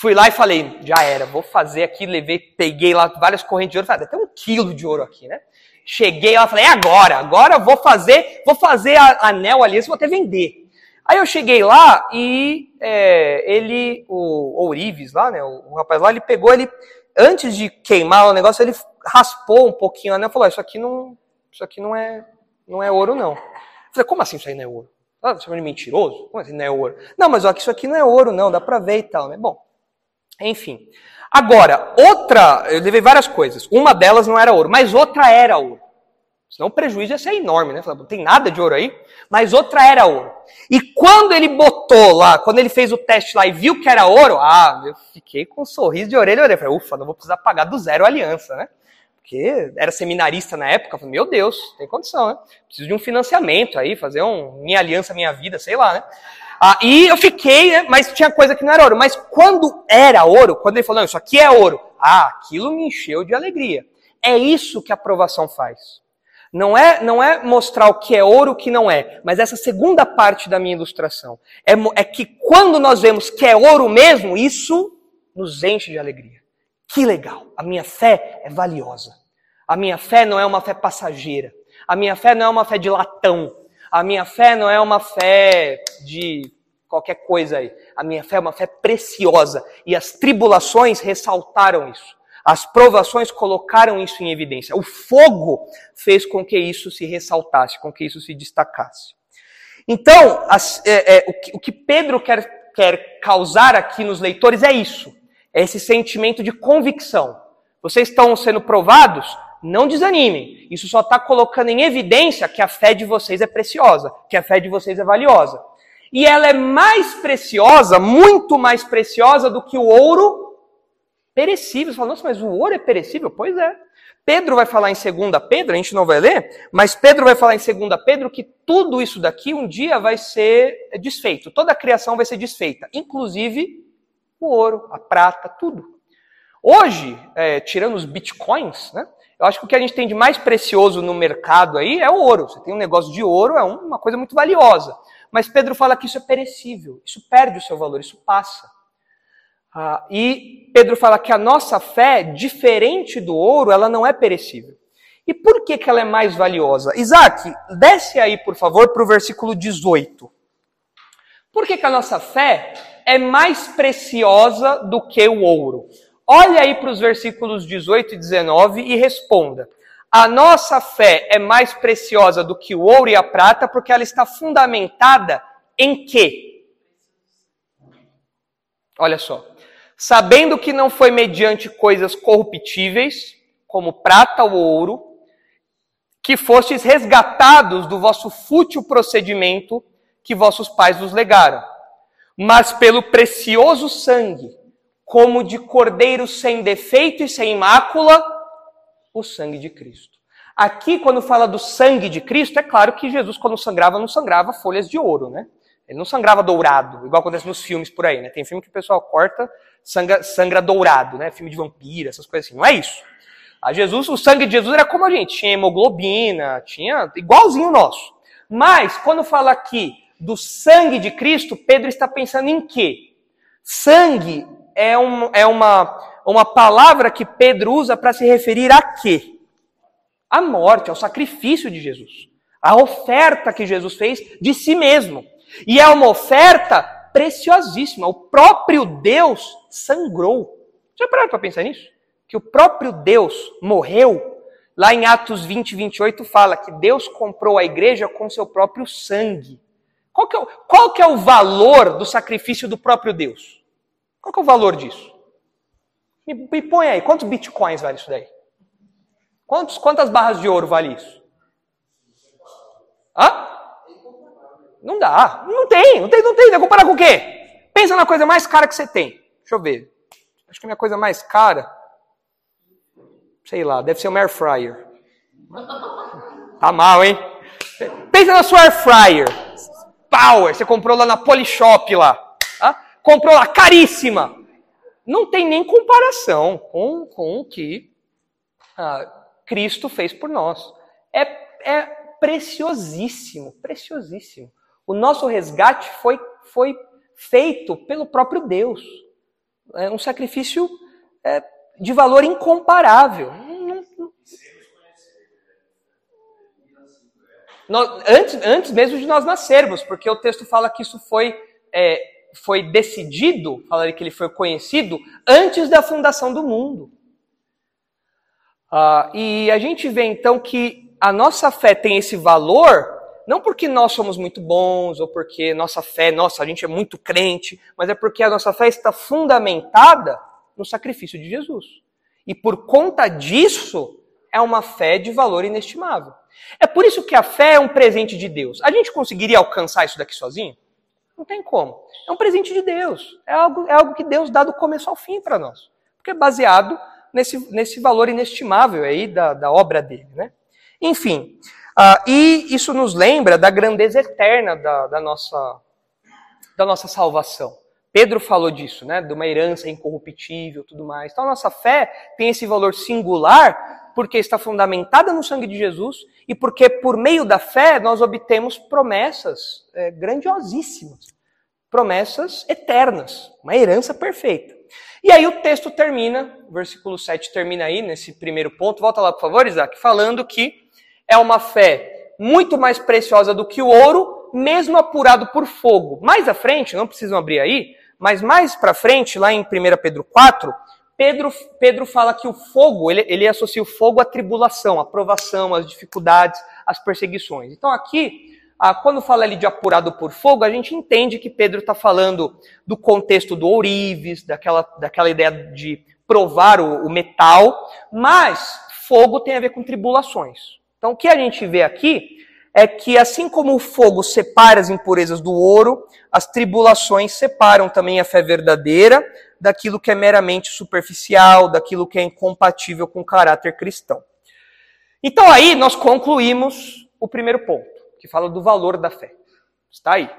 Fui lá e falei, já era, vou fazer aqui, levei, peguei lá várias correntes de ouro, falei, até um quilo de ouro aqui, né? Cheguei lá, falei, é agora, agora vou fazer, vou fazer a anel ali, vou até vender. Aí eu cheguei lá e é, ele, o Ourives lá, né, o, o, rapaz lá, ele pegou, ele, antes de queimar o negócio, ele raspou um pouquinho o anel e falou, isso aqui não, isso aqui não é, não é ouro não. Eu falei, como assim isso aí não é ouro? Ah, tá chamando de mentiroso? Como assim não é ouro? Não, mas ó, isso aqui não é ouro, não, dá pra ver e tal, né? Bom, enfim. Agora, outra, eu levei várias coisas. Uma delas não era ouro, mas outra era ouro. Senão o prejuízo ia ser enorme, né? Não tem nada de ouro aí, mas outra era ouro. E quando ele botou lá, quando ele fez o teste lá e viu que era ouro, ah, eu fiquei com um sorriso de orelha a orelha. Falei, ufa, não vou precisar pagar do zero a aliança, né? porque era seminarista na época, falei, meu Deus, tem condição, né? Preciso de um financiamento aí, fazer um Minha Aliança Minha Vida, sei lá, né? Ah, e eu fiquei, né, mas tinha coisa que não era ouro. Mas quando era ouro, quando ele falou, não, isso aqui é ouro, ah, aquilo me encheu de alegria. É isso que a aprovação faz. Não é, não é mostrar o que é ouro e o que não é, mas essa segunda parte da minha ilustração. É, é que quando nós vemos que é ouro mesmo, isso nos enche de alegria. Que legal! A minha fé é valiosa. A minha fé não é uma fé passageira. A minha fé não é uma fé de latão. A minha fé não é uma fé de qualquer coisa aí. A minha fé é uma fé preciosa. E as tribulações ressaltaram isso. As provações colocaram isso em evidência. O fogo fez com que isso se ressaltasse, com que isso se destacasse. Então, as, é, é, o, que, o que Pedro quer, quer causar aqui nos leitores é isso é esse sentimento de convicção. Vocês estão sendo provados? Não desanimem. Isso só está colocando em evidência que a fé de vocês é preciosa, que a fé de vocês é valiosa. E ela é mais preciosa, muito mais preciosa do que o ouro perecível. Você fala, nossa, mas o ouro é perecível? Pois é. Pedro vai falar em 2 Pedro, a gente não vai ler, mas Pedro vai falar em 2 Pedro que tudo isso daqui um dia vai ser desfeito. Toda a criação vai ser desfeita, inclusive o ouro, a prata, tudo. Hoje, é, tirando os bitcoins, né, eu acho que o que a gente tem de mais precioso no mercado aí é o ouro. Você tem um negócio de ouro, é uma coisa muito valiosa. Mas Pedro fala que isso é perecível, isso perde o seu valor, isso passa. Ah, e Pedro fala que a nossa fé, diferente do ouro, ela não é perecível. E por que, que ela é mais valiosa? Isaac, desce aí, por favor, para o versículo 18. Por que, que a nossa fé é mais preciosa do que o ouro? Olhe aí para os versículos 18 e 19 e responda. A nossa fé é mais preciosa do que o ouro e a prata porque ela está fundamentada em quê? Olha só. Sabendo que não foi mediante coisas corruptíveis, como prata ou ouro, que fostes resgatados do vosso fútil procedimento que vossos pais vos legaram, mas pelo precioso sangue, como de cordeiro sem defeito e sem mácula, o sangue de Cristo. Aqui, quando fala do sangue de Cristo, é claro que Jesus, quando sangrava, não sangrava folhas de ouro, né? Ele não sangrava dourado, igual acontece nos filmes por aí, né? Tem filme que o pessoal corta, sangra, sangra dourado, né? Filme de vampiro, essas coisas assim. Não é isso. A Jesus, o sangue de Jesus era como a gente, tinha hemoglobina, tinha igualzinho o nosso. Mas quando fala aqui do sangue de Cristo, Pedro está pensando em quê? Sangue é, um, é uma, uma palavra que Pedro usa para se referir a quê? A morte, ao sacrifício de Jesus. A oferta que Jesus fez de si mesmo. E é uma oferta preciosíssima. O próprio Deus sangrou. Já pararam para pensar nisso? que o próprio Deus morreu, lá em Atos 20, 28 fala que Deus comprou a igreja com seu próprio sangue. Qual que é o, qual que é o valor do sacrifício do próprio Deus? Qual é o valor disso? Me, me põe aí, quantos bitcoins vale isso daí? Quantos, quantas barras de ouro vale isso? Hã? Não dá. Não tem, não tem, não tem. Vai comparar com o quê? Pensa na coisa mais cara que você tem. Deixa eu ver. Acho que a minha coisa mais cara Sei lá, deve ser uma air fryer. Tá mal, hein? Pensa na sua air fryer. Power, você comprou lá na Polishop lá. Comprou lá, caríssima. Não tem nem comparação com, com o que ah, Cristo fez por nós. É, é preciosíssimo, preciosíssimo. O nosso resgate foi, foi feito pelo próprio Deus. É um sacrifício é, de valor incomparável. antes, antes mesmo de nós nascermos, porque o texto fala que isso foi, é, foi decidido, fala que ele foi conhecido antes da fundação do mundo. Ah, e a gente vê então que a nossa fé tem esse valor, não porque nós somos muito bons, ou porque nossa fé, nossa, a gente é muito crente, mas é porque a nossa fé está fundamentada no sacrifício de Jesus. E por conta disso, é uma fé de valor inestimável. É por isso que a fé é um presente de Deus. A gente conseguiria alcançar isso daqui sozinho? Não tem como. É um presente de Deus. É algo, é algo que Deus dá do começo ao fim para nós. Porque é baseado nesse, nesse valor inestimável aí da, da obra dele. Né? Enfim, uh, e isso nos lembra da grandeza eterna da, da, nossa, da nossa salvação. Pedro falou disso, né? De uma herança incorruptível, tudo mais. Então a nossa fé tem esse valor singular porque está fundamentada no sangue de Jesus e porque por meio da fé nós obtemos promessas é, grandiosíssimas, promessas eternas, uma herança perfeita. E aí o texto termina, o versículo 7 termina aí nesse primeiro ponto. Volta lá, por favor, Isaac, falando que é uma fé muito mais preciosa do que o ouro, mesmo apurado por fogo. Mais à frente, não precisam abrir aí, mas mais para frente, lá em 1 Pedro 4, Pedro, Pedro fala que o fogo, ele, ele associa o fogo à tribulação, à provação, às dificuldades, às perseguições. Então aqui, ah, quando fala ali de apurado por fogo, a gente entende que Pedro está falando do contexto do ourives, daquela, daquela ideia de provar o, o metal, mas fogo tem a ver com tribulações. Então o que a gente vê aqui é que assim como o fogo separa as impurezas do ouro, as tribulações separam também a fé verdadeira daquilo que é meramente superficial, daquilo que é incompatível com o caráter cristão. Então aí nós concluímos o primeiro ponto, que fala do valor da fé. Está aí.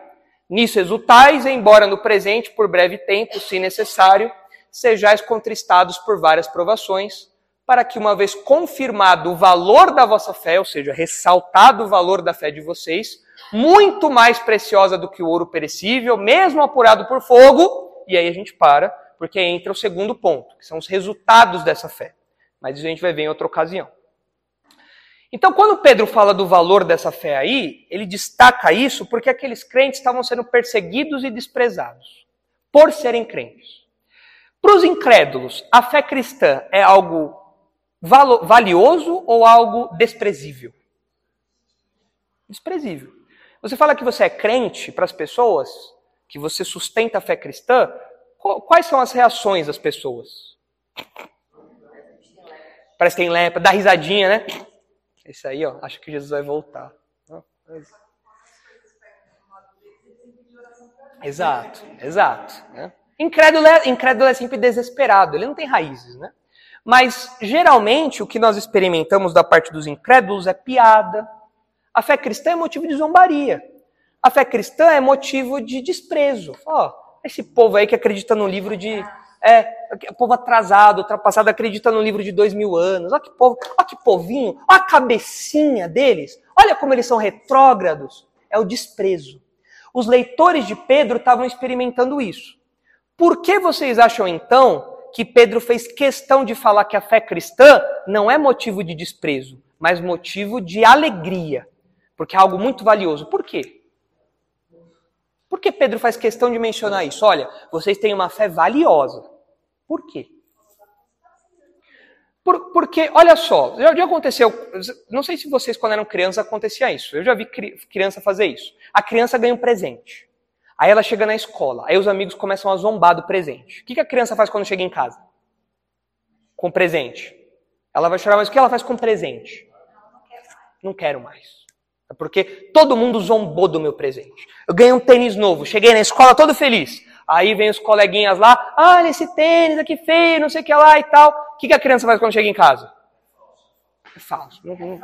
Nisso exultais, embora no presente, por breve tempo, se necessário, sejais contristados por várias provações, para que, uma vez confirmado o valor da vossa fé, ou seja, ressaltado o valor da fé de vocês, muito mais preciosa do que o ouro perecível, mesmo apurado por fogo, e aí a gente para, porque entra o segundo ponto, que são os resultados dessa fé. Mas isso a gente vai ver em outra ocasião. Então, quando Pedro fala do valor dessa fé aí, ele destaca isso porque aqueles crentes estavam sendo perseguidos e desprezados por serem crentes. Para os incrédulos, a fé cristã é algo valioso ou algo desprezível? Desprezível. Você fala que você é crente para as pessoas, que você sustenta a fé cristã, quais são as reações das pessoas? Parece que tem lepra, dá risadinha, né? Esse aí, ó, acho que Jesus vai voltar. Exato, exato. Né? Incrédulo, é, incrédulo é sempre desesperado, ele não tem raízes, né? Mas, geralmente, o que nós experimentamos da parte dos incrédulos é piada. A fé cristã é motivo de zombaria. A fé cristã é motivo de desprezo. Ó, oh, esse povo aí que acredita no livro de. É, povo atrasado, ultrapassado, acredita no livro de dois mil anos. Olha que povo, olha que povinho, olha a cabecinha deles. Olha como eles são retrógrados. É o desprezo. Os leitores de Pedro estavam experimentando isso. Por que vocês acham então que Pedro fez questão de falar que a fé cristã não é motivo de desprezo, mas motivo de alegria, porque é algo muito valioso. Por quê? Por que Pedro faz questão de mencionar isso? Olha, vocês têm uma fé valiosa. Por quê? Por, porque, olha só, já, já, aconteceu, não sei se vocês quando eram crianças acontecia isso, eu já vi criança fazer isso. A criança ganha um presente. Aí ela chega na escola, aí os amigos começam a zombar do presente. O que, a criança faz quando chega em casa? Com presente. Ela vai chorar, mas o que ela faz com presente? Não quero mais. É porque todo mundo zombou do meu presente. Eu ganhei um tênis novo, cheguei na escola todo feliz. Aí vem os coleguinhas lá, ah, esse tênis aqui feio, não sei o que lá e tal. O que, a criança faz quando chega em casa? É falso. Não, não,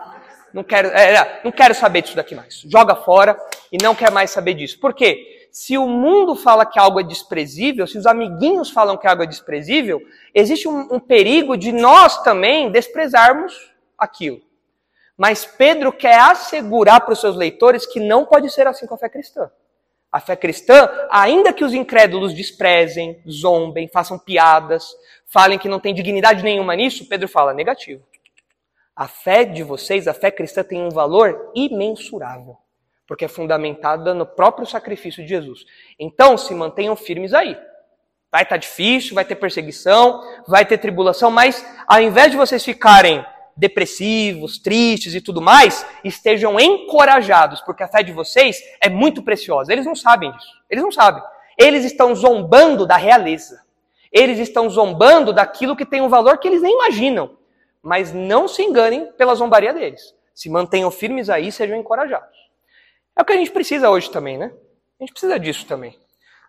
não quero, é, não quero saber disso daqui mais. Joga fora e não quer mais saber disso. Por quê? Se o mundo fala que algo é desprezível, se os amiguinhos falam que algo é desprezível, existe um, um perigo de nós também desprezarmos aquilo. Mas Pedro quer assegurar para os seus leitores que não pode ser assim com a fé cristã. A fé cristã, ainda que os incrédulos desprezem, zombem, façam piadas, falem que não tem dignidade nenhuma nisso, Pedro fala negativo. A fé de vocês, a fé cristã, tem um valor imensurável porque é fundamentada no próprio sacrifício de Jesus. Então, se mantenham firmes aí. Vai estar tá difícil, vai ter perseguição, vai ter tribulação, mas ao invés de vocês ficarem depressivos, tristes e tudo mais, estejam encorajados, porque a fé de vocês é muito preciosa. Eles não sabem disso. Eles não sabem. Eles estão zombando da realeza. Eles estão zombando daquilo que tem um valor que eles nem imaginam. Mas não se enganem pela zombaria deles. Se mantenham firmes aí, sejam encorajados. É o que a gente precisa hoje também, né? A gente precisa disso também.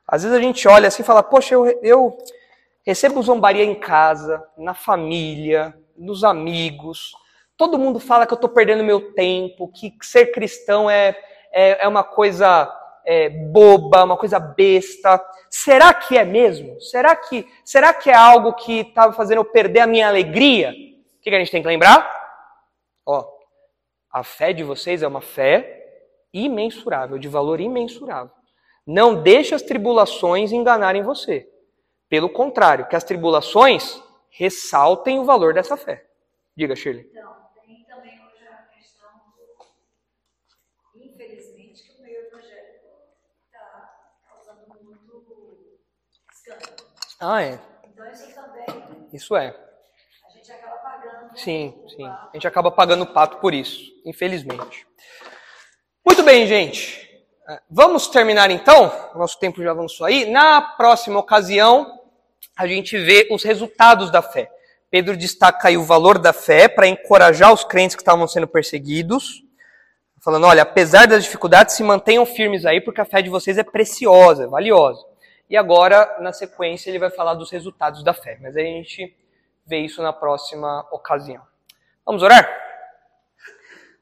Às vezes a gente olha assim e fala, poxa, eu, eu recebo zombaria em casa, na família, nos amigos. Todo mundo fala que eu estou perdendo meu tempo, que ser cristão é, é, é uma coisa é, boba, uma coisa besta. Será que é mesmo? Será que, será que é algo que estava fazendo eu perder a minha alegria? O que, que a gente tem que lembrar? Ó, a fé de vocês é uma fé imensurável, de valor imensurável. Não deixe as tribulações enganarem você. Pelo contrário, que as tribulações ressaltem o valor dessa fé. Diga, Shirley. Então, tem também hoje a questão, infelizmente, que o meio evangélico está causando muito escândalo. Ah, é. Então isso também. Isso é. A gente acaba pagando. Sim, sim. A gente acaba pagando pato por isso, infelizmente. Muito bem, gente. Vamos terminar então. Nosso tempo já avançou aí. Na próxima ocasião, a gente vê os resultados da fé. Pedro destaca aí o valor da fé para encorajar os crentes que estavam sendo perseguidos. Falando, olha, apesar das dificuldades, se mantenham firmes aí, porque a fé de vocês é preciosa, é valiosa. E agora, na sequência, ele vai falar dos resultados da fé. Mas aí a gente vê isso na próxima ocasião. Vamos orar?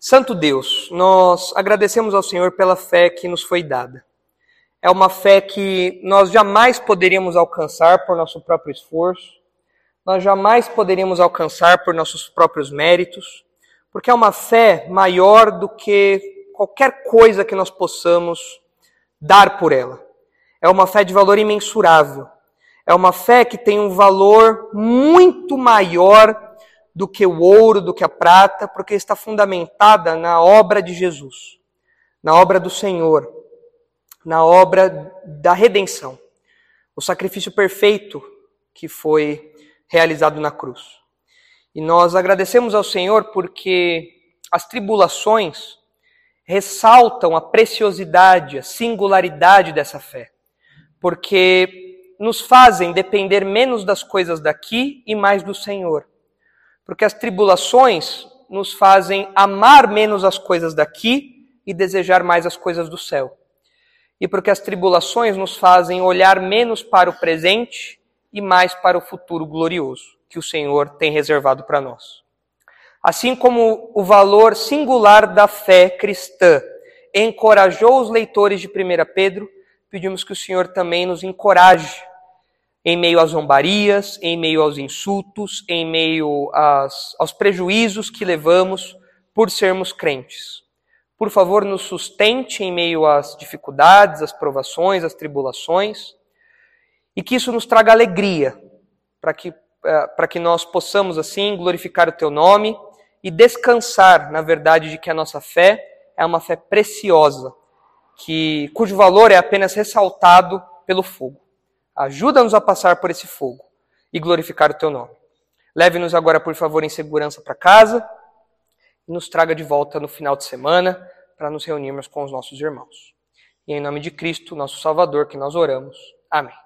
Santo Deus, nós agradecemos ao Senhor pela fé que nos foi dada. É uma fé que nós jamais poderíamos alcançar por nosso próprio esforço, nós jamais poderíamos alcançar por nossos próprios méritos, porque é uma fé maior do que qualquer coisa que nós possamos dar por ela. É uma fé de valor imensurável. É uma fé que tem um valor muito maior do que o ouro, do que a prata, porque está fundamentada na obra de Jesus, na obra do Senhor, na obra da redenção. O sacrifício perfeito que foi realizado na cruz. E nós agradecemos ao Senhor porque as tribulações ressaltam a preciosidade, a singularidade dessa fé. Porque nos fazem depender menos das coisas daqui e mais do Senhor. Porque as tribulações nos fazem amar menos as coisas daqui e desejar mais as coisas do céu. E porque as tribulações nos fazem olhar menos para o presente e mais para o futuro glorioso que o Senhor tem reservado para nós. Assim como o valor singular da fé cristã encorajou os leitores de 1 Pedro, pedimos que o Senhor também nos encoraje em meio às zombarias, em meio aos insultos, em meio às, aos prejuízos que levamos por sermos crentes. Por favor, nos sustente em meio às dificuldades, às provações, às tribulações e que isso nos traga alegria, para que, uh, para que nós possamos, assim, glorificar o Teu nome e descansar na verdade de que a nossa fé é uma fé preciosa, que, cujo valor é apenas ressaltado pelo fogo. Ajuda-nos a passar por esse fogo e glorificar o Teu nome. Leve-nos agora, por favor, em segurança para casa e nos traga de volta no final de semana para nos reunirmos com os nossos irmãos. E em nome de Cristo, nosso Salvador, que nós oramos. Amém.